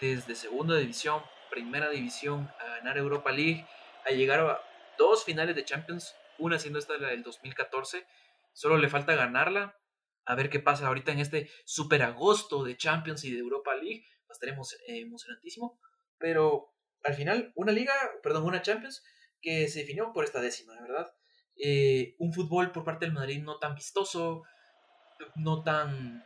desde segunda división, primera división, a ganar Europa League, a llegar a dos finales de Champions, una siendo esta la del 2014. Solo le falta ganarla. A ver qué pasa ahorita en este super agosto de Champions y de Europa League. Estaremos eh, emocionantísimo. Pero al final, una liga, perdón, una Champions que se definió por esta décima, ¿verdad? Eh, un fútbol por parte del Madrid no tan vistoso, no tan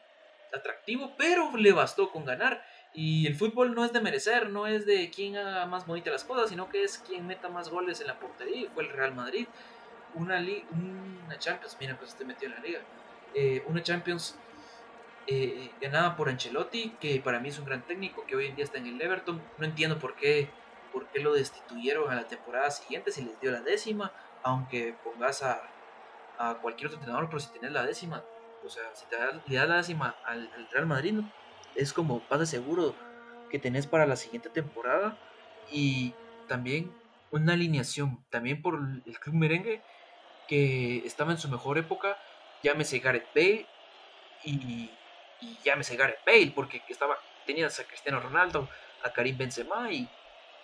atractivo, pero le bastó con ganar. Y el fútbol no es de merecer, no es de quién haga más bonita las cosas, sino que es quien meta más goles en la portería. Fue el Real Madrid. Una, una Champions, mira, pues este metió en la liga. Eh, una Champions eh, ganada por Ancelotti, que para mí es un gran técnico, que hoy en día está en el Everton. No entiendo por qué, por qué lo destituyeron a la temporada siguiente si les dio la décima, aunque pongas a, a cualquier otro entrenador, pero si tenés la décima, o sea, si te le das la décima al, Real Madrid, es como pase seguro que tenés para la siguiente temporada. Y también una alineación, también por el club merengue, que estaba en su mejor época, llámese Gareth Bale y, y llámese Gareth Bale, porque estaba, tenías a Cristiano Ronaldo, a Karim Benzema y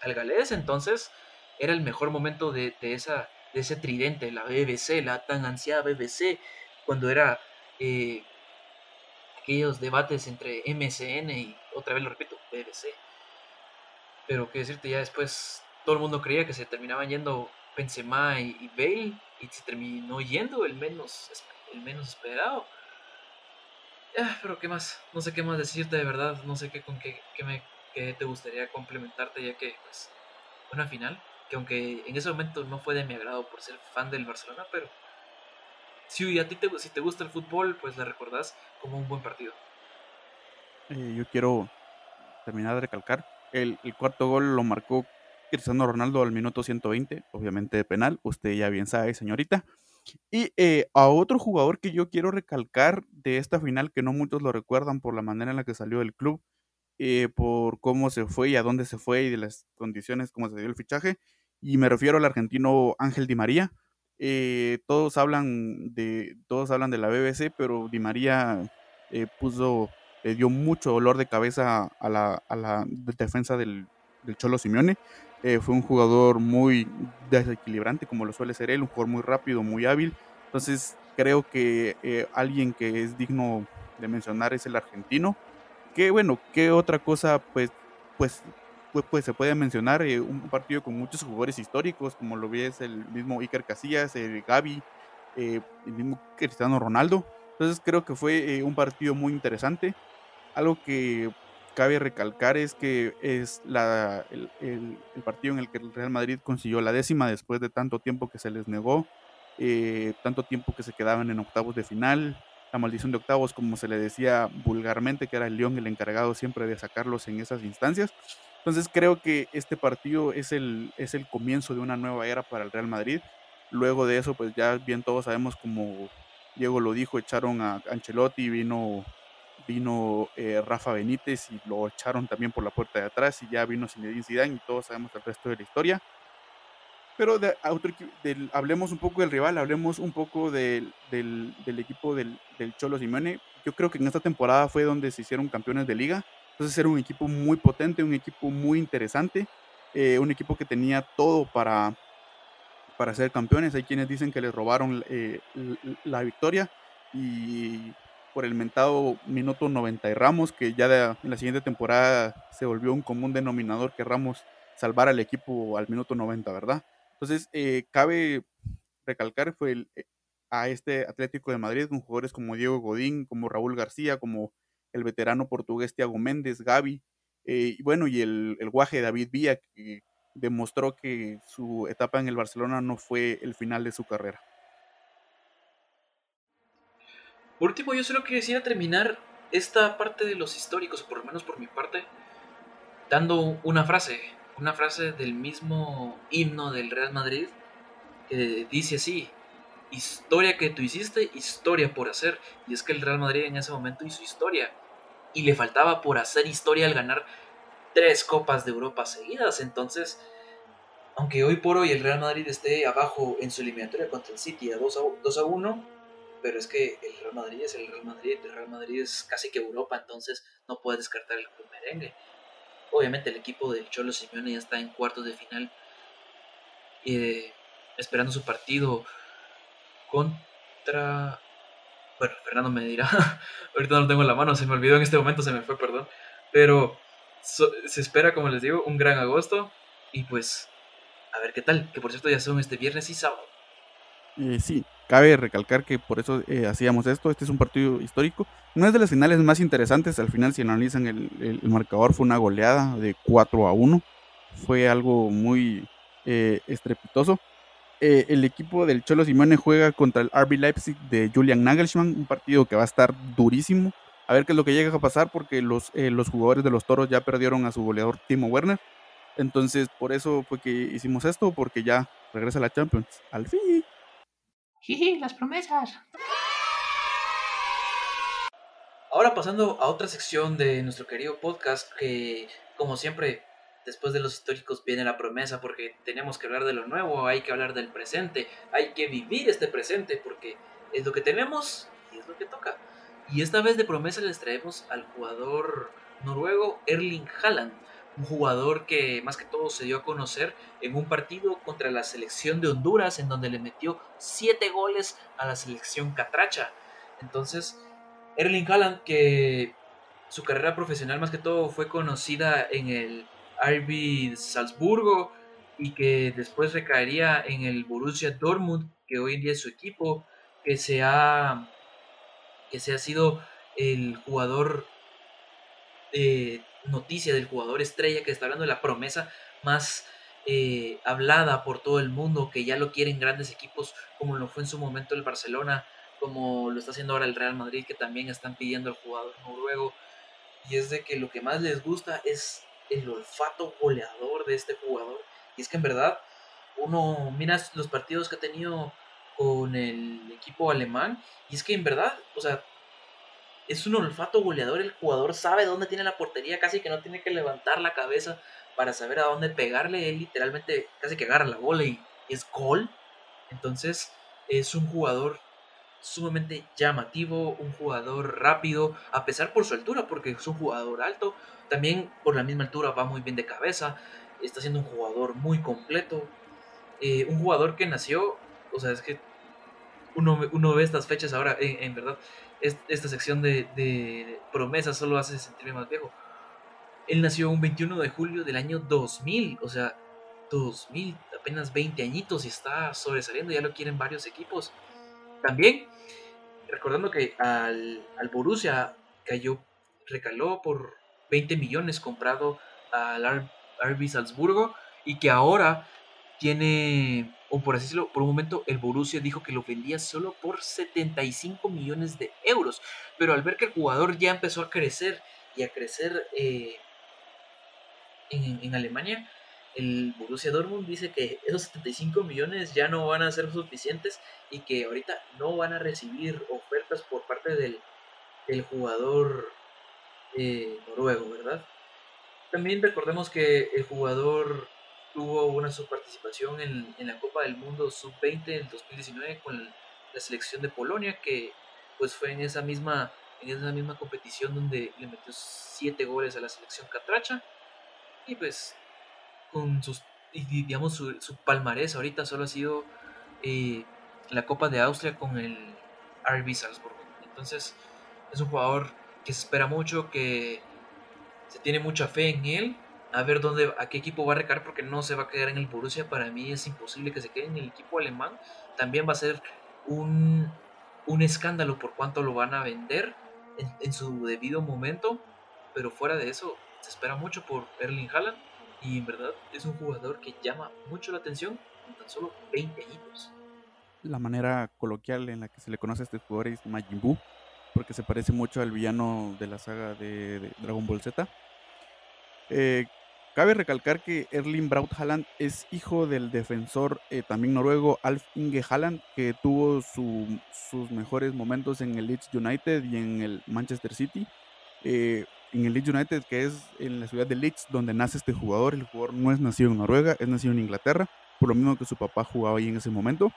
al galés, entonces era el mejor momento de, esa, de ese tridente, la BBC, la tan ansiada BBC, cuando era eh, aquellos debates entre MSN y otra vez lo repito, BBC. Pero qué decirte, ya después todo el mundo creía que se terminaban yendo Benzema y, Bale y se terminó yendo el menos, el menos esperado. Ah, pero qué más, no sé qué más decirte de verdad, no sé qué con qué, me, te gustaría complementarte ya que pues una final que aunque en ese momento no fue de mi agrado por ser fan del Barcelona, pero si a ti te, si te gusta el fútbol, pues la recordás como un buen partido. Eh, yo quiero terminar de recalcar, el, cuarto gol lo marcó Cristiano Ronaldo al minuto 120, obviamente de penal, usted ya bien sabe, señorita. Y eh, a otro jugador que yo quiero recalcar de esta final, que no muchos lo recuerdan por la manera en la que salió del club, eh, por cómo se fue y a dónde se fue y de las condiciones, cómo se dio el fichaje, y me refiero al argentino Ángel Di María, eh, todos hablan de todos hablan de la BBC, pero Di María eh, puso le dio mucho dolor de cabeza a la, a la defensa del, del, Cholo Simeone. Eh, fue un jugador muy desequilibrante, como lo suele ser él, un jugador muy rápido, muy hábil. Entonces creo que alguien que es digno de mencionar es el argentino. Que bueno, ¿qué otra cosa pues, pues pues, se puede mencionar eh, un partido con muchos jugadores históricos, como lo ves el mismo Iker Casillas, el Gaby, eh, el mismo Cristiano Ronaldo. Entonces creo que fue eh, un partido muy interesante. Algo que cabe recalcar es que es la, el, partido en el que el Real Madrid consiguió la décima después de tanto tiempo que se les negó, tanto tiempo que se quedaban en octavos de final, la maldición de octavos, como se le decía vulgarmente, que era el León el encargado siempre de sacarlos en esas instancias. Entonces creo que este partido es el, es el comienzo de una nueva era para el Real Madrid. Luego de eso, pues ya bien todos sabemos como Diego lo dijo, echaron a Ancelotti, vino, vino eh, Rafa Benítez y lo echaron también por la puerta de atrás y ya vino Zinedine Zidane y todos sabemos el resto de la historia. Pero de, hablemos un poco del rival, hablemos un poco del, del, del equipo del, del Cholo Simeone. Yo creo que en esta temporada fue donde se hicieron campeones de liga entonces era un equipo muy potente, un equipo muy interesante, eh, un equipo que tenía todo para, para ser campeones. Hay quienes dicen que les robaron eh, la victoria y por el mentado minuto 90 de Ramos, que ya en la siguiente temporada se volvió un común denominador que Ramos salvara al equipo al minuto 90, ¿verdad? Entonces, eh, cabe recalcar fue a este Atlético de Madrid con jugadores como Diego Godín, como Raúl García, como el veterano portugués Thiago Méndez, Gaby, eh, y bueno, y el, el guaje David Villa, que demostró que su etapa en el Barcelona no fue el final de su carrera. Por último, yo solo quisiera terminar esta parte de los históricos, por lo menos por mi parte, dando una frase, una frase del mismo himno del Real Madrid, que dice así, historia que tú hiciste, historia por hacer. Y es que el Real Madrid en ese momento hizo historia. Y le faltaba por hacer historia al ganar tres copas de Europa seguidas. Entonces, aunque hoy por hoy el Real Madrid esté abajo en su eliminatoria contra el City a 2 a, 2 a 1, pero es que el Real Madrid es el Real Madrid, el Real Madrid es casi que Europa, entonces no puede descartar el club merengue. Obviamente el equipo del Cholo Simeone ya está en cuartos de final, eh, esperando su partido contra... Bueno, Fernando me dirá, ahorita no lo tengo en la mano, se me olvidó en este momento, se me fue, perdón, pero se espera, como les digo, un gran agosto y pues a ver qué tal, que por cierto ya son este viernes y sábado. Eh, sí, cabe recalcar que por eso eh, hacíamos esto. Este es un partido histórico. No es de las finales más interesantes. Al final, si analizan el, marcador, fue una goleada de 4 a 1. Fue algo muy eh, estrepitoso. El equipo del Cholo Simone juega contra el RB Leipzig de Julian Nagelsmann. Un partido que va a estar durísimo. A ver qué es lo que llega a pasar porque los, los jugadores de los toros ya perdieron a su goleador Timo Werner. Entonces, por eso fue que hicimos esto, porque ya regresa la Champions. Al fin. Jiji, las promesas. Ahora pasando a otra sección de nuestro querido podcast que, como siempre, después de los históricos viene la promesa porque tenemos que hablar de lo nuevo, hay que hablar del presente, hay que vivir este presente porque es lo que tenemos y es lo que toca. Y esta vez de promesa les traemos al jugador noruego Erling Haaland un jugador que más que todo se dio a conocer en un partido contra la selección de Honduras en donde le metió 7 goles a la selección catracha. Entonces, Erling Haaland, que su carrera profesional más que todo fue conocida en el RB Salzburgo y que después recaería en el Borussia Dortmund, que hoy en día es su equipo, que se ha, que se ha sido el jugador eh, noticia del jugador estrella que está hablando de la promesa más eh, hablada por todo el mundo, que ya lo quieren grandes equipos como lo fue en su momento el Barcelona, como lo está haciendo ahora el Real Madrid, que también están pidiendo al jugador noruego. Y es de que lo que más les gusta es el olfato goleador de este jugador. Y es que en verdad uno mira los partidos que ha tenido con el equipo alemán y es que en verdad, o sea, es un olfato goleador, el jugador sabe dónde tiene la portería, casi que no tiene que levantar la cabeza para saber a dónde pegarle, él literalmente casi que agarra la bola y es gol. Entonces es un jugador sumamente llamativo, un jugador rápido, a pesar por su altura, porque es un jugador alto, también por la misma altura va muy bien de cabeza, está siendo un jugador muy completo, eh, un jugador que nació, o sea, es que uno, uno ve estas fechas ahora, en verdad, esta sección de, promesas solo hace sentirme más viejo. Él nació un 21 de julio del año 2000, o sea, 2000, apenas 20 añitos y está sobresaliendo, ya lo quieren varios equipos. También, recordando que al, al Borussia cayó, recaló por 20 millones comprado al RB Salzburgo y que ahora tiene o por así decirlo, por un momento el Borussia dijo que lo vendía solo por 75 millones de euros, pero al ver que el jugador ya empezó a crecer y a crecer eh, en, Alemania, el Borussia Dortmund dice que esos 75 millones ya no van a ser suficientes y que ahorita no van a recibir ofertas por parte del, jugador eh, noruego, ¿verdad? También recordemos que el jugador tuvo una subparticipación en, en la Copa del Mundo Sub-20 en 2019 con la selección de Polonia, que pues fue en esa misma, en esa misma competición donde le metió 7 goles a la selección catracha. Y pues con sus digamos, su, su palmarés ahorita solo ha sido eh, la Copa de Austria con el RB Salzburg. Entonces, es un jugador que se espera mucho, que se tiene mucha fe en él. A ver dónde, a qué equipo va a recaer, porque no se va a quedar en el Borussia. Para mí es imposible que se quede en el equipo alemán. También va a ser un, un escándalo por cuánto lo van a vender en, en su debido momento. Pero fuera de eso, se espera mucho por Erling Haaland. Y en verdad es un jugador que llama mucho la atención con tan solo 20 años. La manera coloquial en la que se le conoce a este jugador es Majin Buu, porque se parece mucho al villano de la saga de, de Dragon Ball Z. Eh, cabe recalcar que Erling Braut Haaland es hijo del defensor eh, también noruego Alf Inge Haaland, que tuvo su- sus mejores momentos en el Leeds United y en el Manchester City. Eh, en el Leeds United, que es en la ciudad de Leeds, donde nace este jugador. El jugador no es nacido en Noruega, es nacido en Inglaterra, por lo mismo que su papá jugaba ahí en ese momento.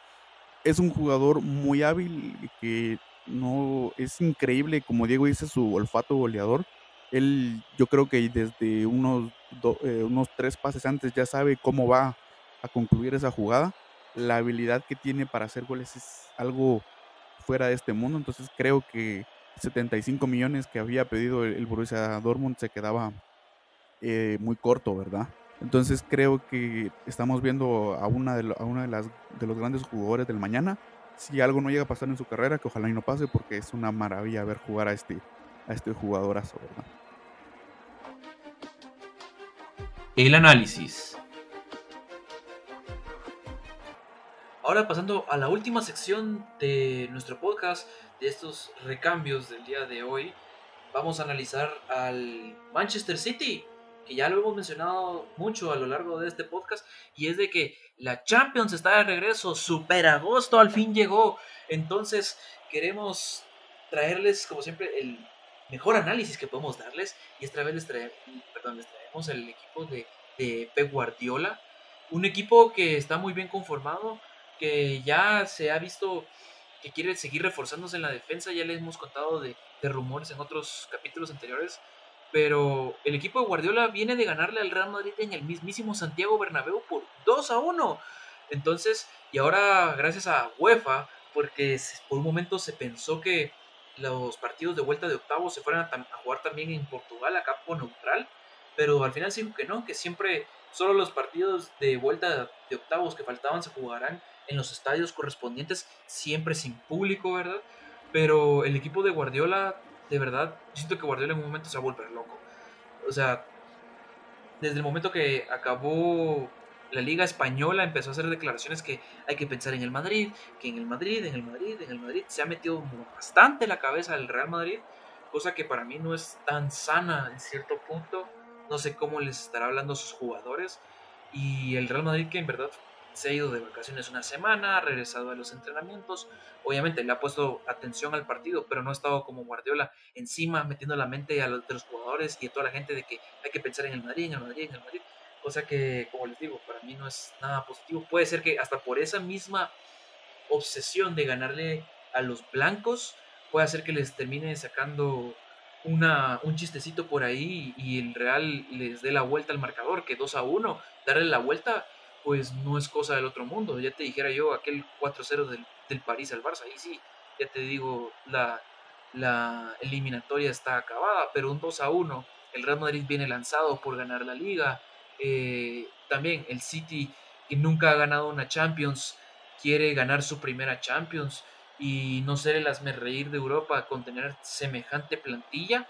Es un jugador muy hábil que no es increíble, como Diego dice, su olfato goleador. Él, yo creo que desde unos, do- eh, unos tres pases antes ya sabe cómo va a concluir esa jugada. La habilidad que tiene para hacer goles es algo fuera de este mundo. Entonces creo que 75 millones que había pedido el, el Borussia Dortmund se quedaba eh, muy corto, ¿verdad? Entonces creo que estamos viendo a una de, a una de las de los grandes jugadores del mañana. Si algo no llega a pasar en su carrera, que ojalá y no pase, porque es una maravilla ver jugar a este, a este jugadorazo, ¿verdad? El análisis. Ahora pasando a la última sección de nuestro podcast, de estos recambios del día de hoy, vamos a analizar al Manchester City, que ya lo hemos mencionado mucho a lo largo de este podcast, y es de que la Champions está de regreso, Super Agosto al fin llegó, entonces queremos traerles, como siempre, el mejor análisis que podemos darles, y esta vez les, traemos el equipo de, de Pep Guardiola, un equipo que está muy bien conformado, que ya se ha visto que quiere seguir reforzándose en la defensa, ya les hemos contado de, de rumores en otros capítulos anteriores, pero el equipo de Guardiola viene de ganarle al Real Madrid en el mismísimo Santiago Bernabéu por 2 a 1. Entonces, y ahora gracias a UEFA, porque por un momento se pensó que los partidos de vuelta de octavos se fueran a, a jugar también en Portugal, a campo neutral, pero al final se dijo que no, que siempre solo los partidos de vuelta de octavos que faltaban se jugarán en los estadios correspondientes, siempre sin público, ¿verdad? Pero el equipo de Guardiola, de verdad, siento que Guardiola en un momento se va a volver loco. O sea, desde el momento que acabó la Liga Española, empezó a hacer declaraciones que hay que pensar en el Madrid, que en el Madrid, en el Madrid, en el Madrid. Se ha metido bastante la cabeza del Real Madrid, cosa que para mí no es tan sana en cierto punto. No sé cómo les estará hablando a sus jugadores. Y el Real Madrid que en verdad se ha ido de vacaciones una semana, ha regresado a los entrenamientos. Obviamente le ha puesto atención al partido, pero no ha estado como Guardiola encima, metiendo la mente a los, de los jugadores y a toda la gente de que hay que pensar en el Madrid, en el Madrid, en el Madrid. Cosa que, como les digo, para mí no es nada positivo. Puede ser que hasta por esa misma obsesión de ganarle a los blancos, puede hacer que les termine sacando una, un chistecito por ahí y el Real les dé la vuelta al marcador, que 2 a 1, darle la vuelta, pues no es cosa del otro mundo. Ya te dijera yo, aquel 4-0 del, del París al Barça, ahí sí, ya te digo, la, la eliminatoria está acabada, pero un 2 a 1, el Real Madrid viene lanzado por ganar la liga. Eh, también el City, que nunca ha ganado una Champions, quiere ganar su primera Champions y no ser el reír de Europa con tener semejante plantilla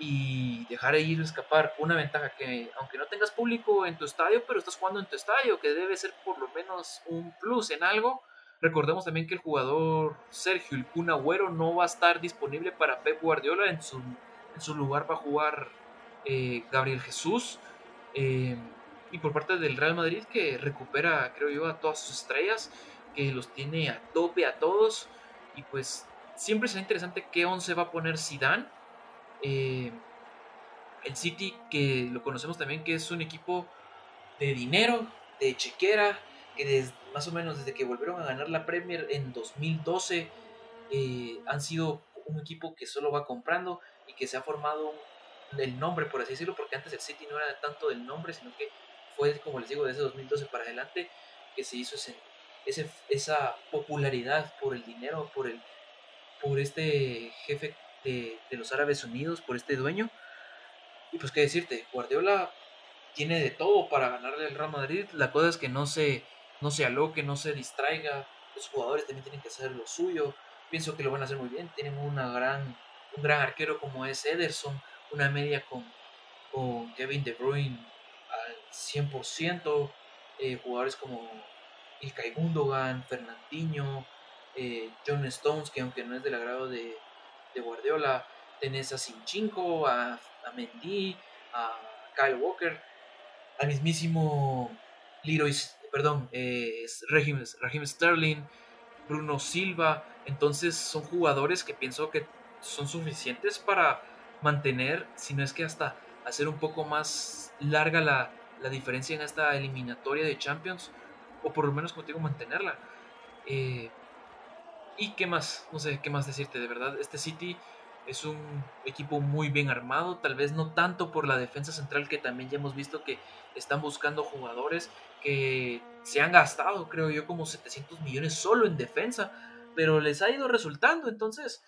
y dejar de ir escapar una ventaja que aunque no tengas público en tu estadio, pero estás jugando en tu estadio, que debe ser por lo menos un plus en algo. Recordemos también que el jugador Sergio el Kun Agüero no va a estar disponible para Pep Guardiola, en su, en su lugar va a jugar eh, Gabriel Jesús. Eh, y por parte del Real Madrid que recupera, creo yo, a todas sus estrellas, que los tiene a tope a todos. Y pues siempre será interesante qué 11 va a poner Zidane. Eh, el City, que lo conocemos también, que es un equipo de dinero, de chequera, que más o menos desde que volvieron a ganar la Premier en 2012, eh, han sido un equipo que solo va comprando y que se ha formado el nombre, por así decirlo, porque antes el City no era tanto del nombre, sino que fue, como les digo, desde 2012 para adelante que se hizo ese, esa popularidad por el dinero, por, el, por este jefe de, los Árabes Unidos, por este dueño. Y pues qué decirte, Guardiola tiene de todo para ganarle al Real Madrid. La cosa es que no se, no se aloque, no se distraiga. Los jugadores también tienen que hacer lo suyo. Pienso que lo van a hacer muy bien. Tienen gran, un gran arquero como es Ederson, una media con, con Kevin De Bruyne al 100%. Eh, jugadores como Ilkay Gundogan, Fernandinho, eh, John Stones, que aunque no es del agrado de, de Guardiola, tenés a Sinchinko, a, a Mendy, a Kyle Walker al mismísimo Leroy, perdón, eh, Raheem, Sterling, Bruno Silva. Entonces son jugadores que pienso que son suficientes para mantener, si no es que hasta hacer un poco más larga la, diferencia en esta eliminatoria de Champions, o por lo menos contigo mantenerla. Eh, ¿Y qué más? No sé qué más decirte, de verdad. Este City es un equipo muy bien armado, tal vez no tanto por la defensa central que también ya hemos visto que están buscando jugadores que se han gastado, creo yo, como 700 millones solo en defensa, pero les ha ido resultando, entonces,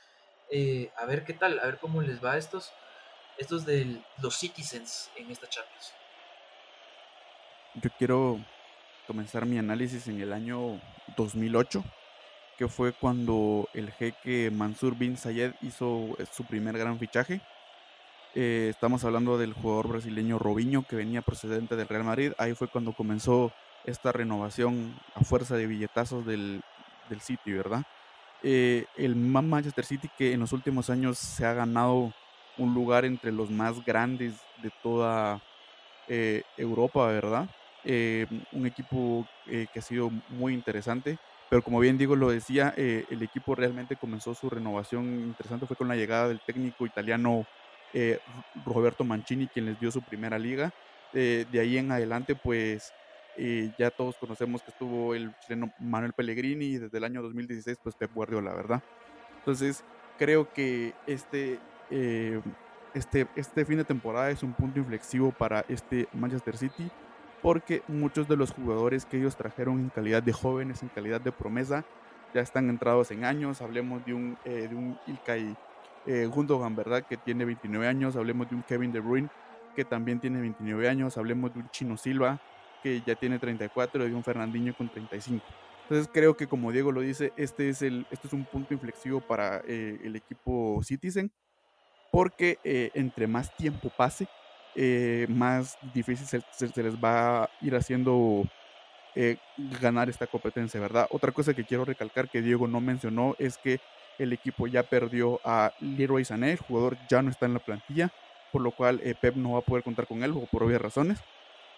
eh, a ver qué tal, a ver cómo les va a estos, estos de los Citizens en esta Champions. Yo quiero comenzar mi análisis en el año 2008 fue cuando el jeque Mansur bin Sayed hizo eh, su primer gran fichaje. Eh, estamos hablando del jugador brasileño Robinho que venía procedente del Real Madrid. Ahí fue cuando comenzó esta renovación a fuerza de billetazos del, del City, ¿verdad? Eh, el Manchester City que en los últimos años se ha ganado un lugar entre los más grandes de toda Europa, ¿verdad? un equipo que ha sido muy interesante pero como bien Diego lo decía, eh, el equipo realmente comenzó su renovación interesante, fue con la llegada del técnico italiano eh, Roberto Mancini, quien les dio su primera liga. Eh, de ahí en adelante, pues ya todos conocemos que estuvo el chileno Manuel Pellegrini y desde el año 2016, pues Pep Guardiola, ¿verdad? Entonces, creo que este, este, este fin de temporada es un punto inflexivo para este Manchester City porque muchos de los jugadores que ellos trajeron en calidad de jóvenes, en calidad de promesa, ya están entrados en años. Hablemos de un, eh, de un Ilkay eh, Gundogan, ¿verdad? Que tiene 29 años. Hablemos de un Kevin De Bruyne, que también tiene 29 años. Hablemos de un Chino Silva, que ya tiene 34, y de un Fernandinho con 35. Entonces creo que como Diego lo dice, este es, el, este es un punto inflexivo para eh, el equipo Citizen, porque eh, entre más tiempo pase, eh, más difícil se, les va a ir haciendo eh, ganar esta competencia, ¿verdad? Otra cosa que quiero recalcar que Diego no mencionó es que el equipo ya perdió a Leroy Sané, el jugador ya no está en la plantilla, por lo cual eh, Pep no va a poder contar con él por obvias razones.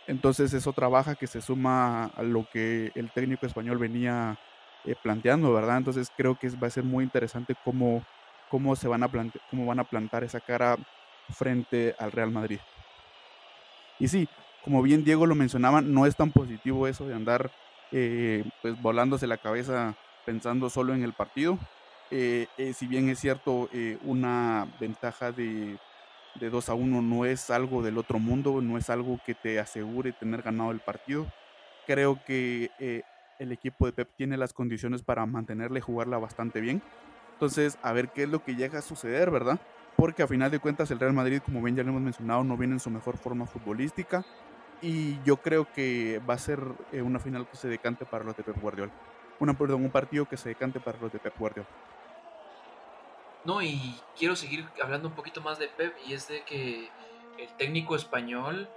Entonces es otra baja que se suma a lo que el técnico español venía planteando, ¿verdad? Entonces creo que va a ser muy interesante cómo, cómo se van a cómo van a plantar esa cara frente al Real Madrid. Y sí, como bien Diego lo mencionaba, no es tan positivo eso de andar eh, pues volándose la cabeza pensando solo en el partido. Eh, eh, si bien es cierto, una ventaja de, de 2 a 1 no es algo del otro mundo, no es algo que te asegure tener ganado el partido. Creo que el equipo de Pep tiene las condiciones para mantenerle y jugarla bastante bien. Entonces, a ver qué es lo que llega a suceder, ¿verdad? Porque a final de cuentas el Real Madrid, como bien ya lo hemos mencionado, no viene en su mejor forma futbolística y yo creo que va a ser eh, una final que se decante para los de Pep Guardiola. Una, perdón, un partido que se decante para los de Pep Guardiola. No, y quiero seguir hablando un poquito más de Pep y es de que el técnico español,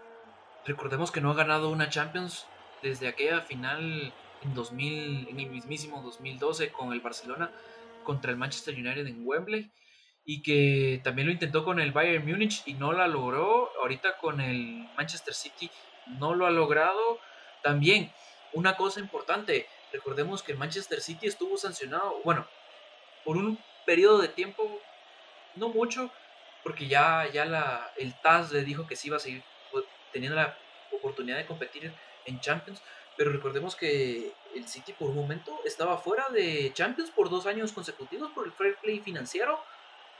recordemos que no ha ganado una Champions desde aquella final en 2000, en el mismísimo 2012 con el Barcelona contra el Manchester United en Wembley y que también lo intentó con el Bayern Múnich y no la logró. Ahorita con el Manchester City no lo ha logrado. También, una cosa importante, recordemos que el Manchester City estuvo sancionado, bueno, por un periodo de tiempo, no mucho, porque ya, ya la, el TAS le dijo que sí iba a seguir pues, teniendo la oportunidad de competir en Champions, pero recordemos que el City por un momento estaba fuera de Champions por dos años consecutivos por el fair play financiero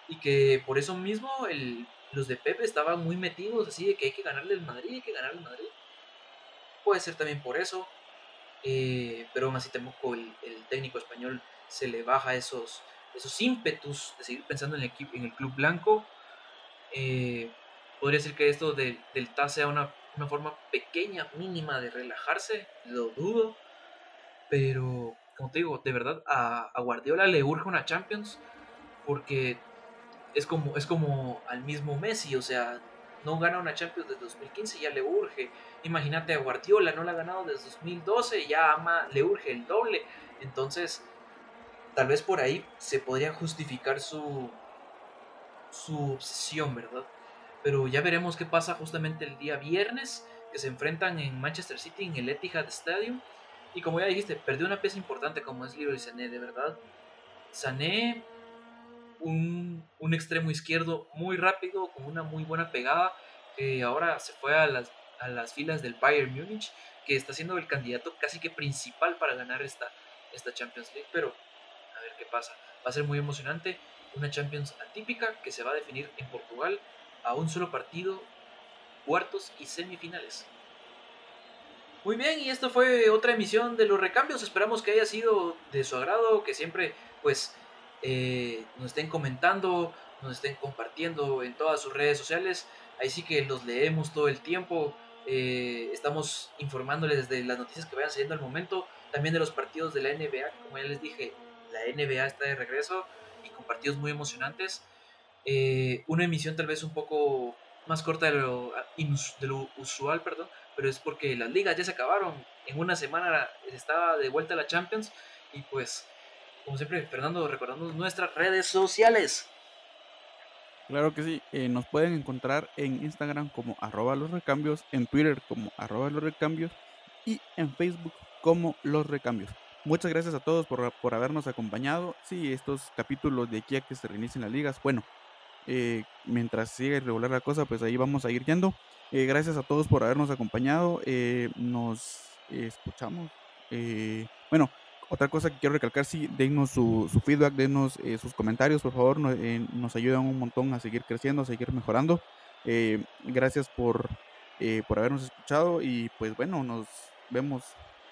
y que por eso mismo el, los de Pepe estaban muy metidos así de que hay que ganarle al Madrid, hay que ganarle al Madrid. puede ser también por eso, eh, pero aún así tampoco el, el, técnico español se le baja esos, esos ímpetus de seguir pensando en el, en el club blanco. Eh, podría decir que esto del, del TAS sea una, una forma pequeña, mínima de relajarse, lo dudo, pero como te digo, de verdad a, a Guardiola le urge una Champions porque es como, es como al mismo Messi, o sea, no gana una Champions desde 2015, ya le urge. Imagínate a Guardiola, no la ha ganado desde 2012, ya ama, le urge el doble. Entonces, tal vez por ahí se podría justificar su, su obsesión, ¿verdad? Pero ya veremos qué pasa justamente el día viernes, que se enfrentan en Manchester City en el Etihad Stadium. Y como ya dijiste, perdió una pieza importante como es Leroy Sané, de verdad. Sané un, extremo izquierdo muy rápido, con una muy buena pegada, que ahora se fue a las, a las filas del Bayern Múnich, que está siendo el candidato casi que principal para ganar esta, esta Champions League, pero a ver qué pasa. Va a ser muy emocionante, una Champions atípica que se va a definir en Portugal a un solo partido, cuartos y semifinales. Muy bien, y esto fue otra emisión de los recambios. Esperamos que haya sido de su agrado, que siempre pues eh, nos estén comentando, nos estén compartiendo en todas sus redes sociales. Ahí sí que los leemos todo el tiempo. Eh, estamos informándoles de las noticias que vayan saliendo al momento. También de los partidos de la NBA. Como ya les dije, la NBA está de regreso y con partidos muy emocionantes. Eh, una emisión tal vez un poco más corta de lo, de lo usual, perdón, pero es porque las ligas ya se acabaron. En una semana estaba de vuelta la Champions y pues como siempre, Fernando, recordando nuestras redes sociales. Claro que sí, eh, nos pueden encontrar en Instagram como arroba los recambios, en Twitter como arroba los recambios y en Facebook como los recambios. Muchas gracias a todos por, por habernos acompañado. Sí, estos capítulos de aquí a que se reinicien las ligas, bueno, eh, mientras siga irregular la cosa, pues ahí vamos a ir yendo. Eh, gracias a todos por habernos acompañado. Nos escuchamos. bueno, otra cosa que quiero recalcar, sí, denos su, su feedback, denos eh, sus comentarios, por favor, no, eh, nos ayudan un montón a seguir creciendo, a seguir mejorando. Eh, gracias por, por habernos escuchado y pues bueno, nos vemos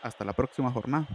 hasta la próxima jornada.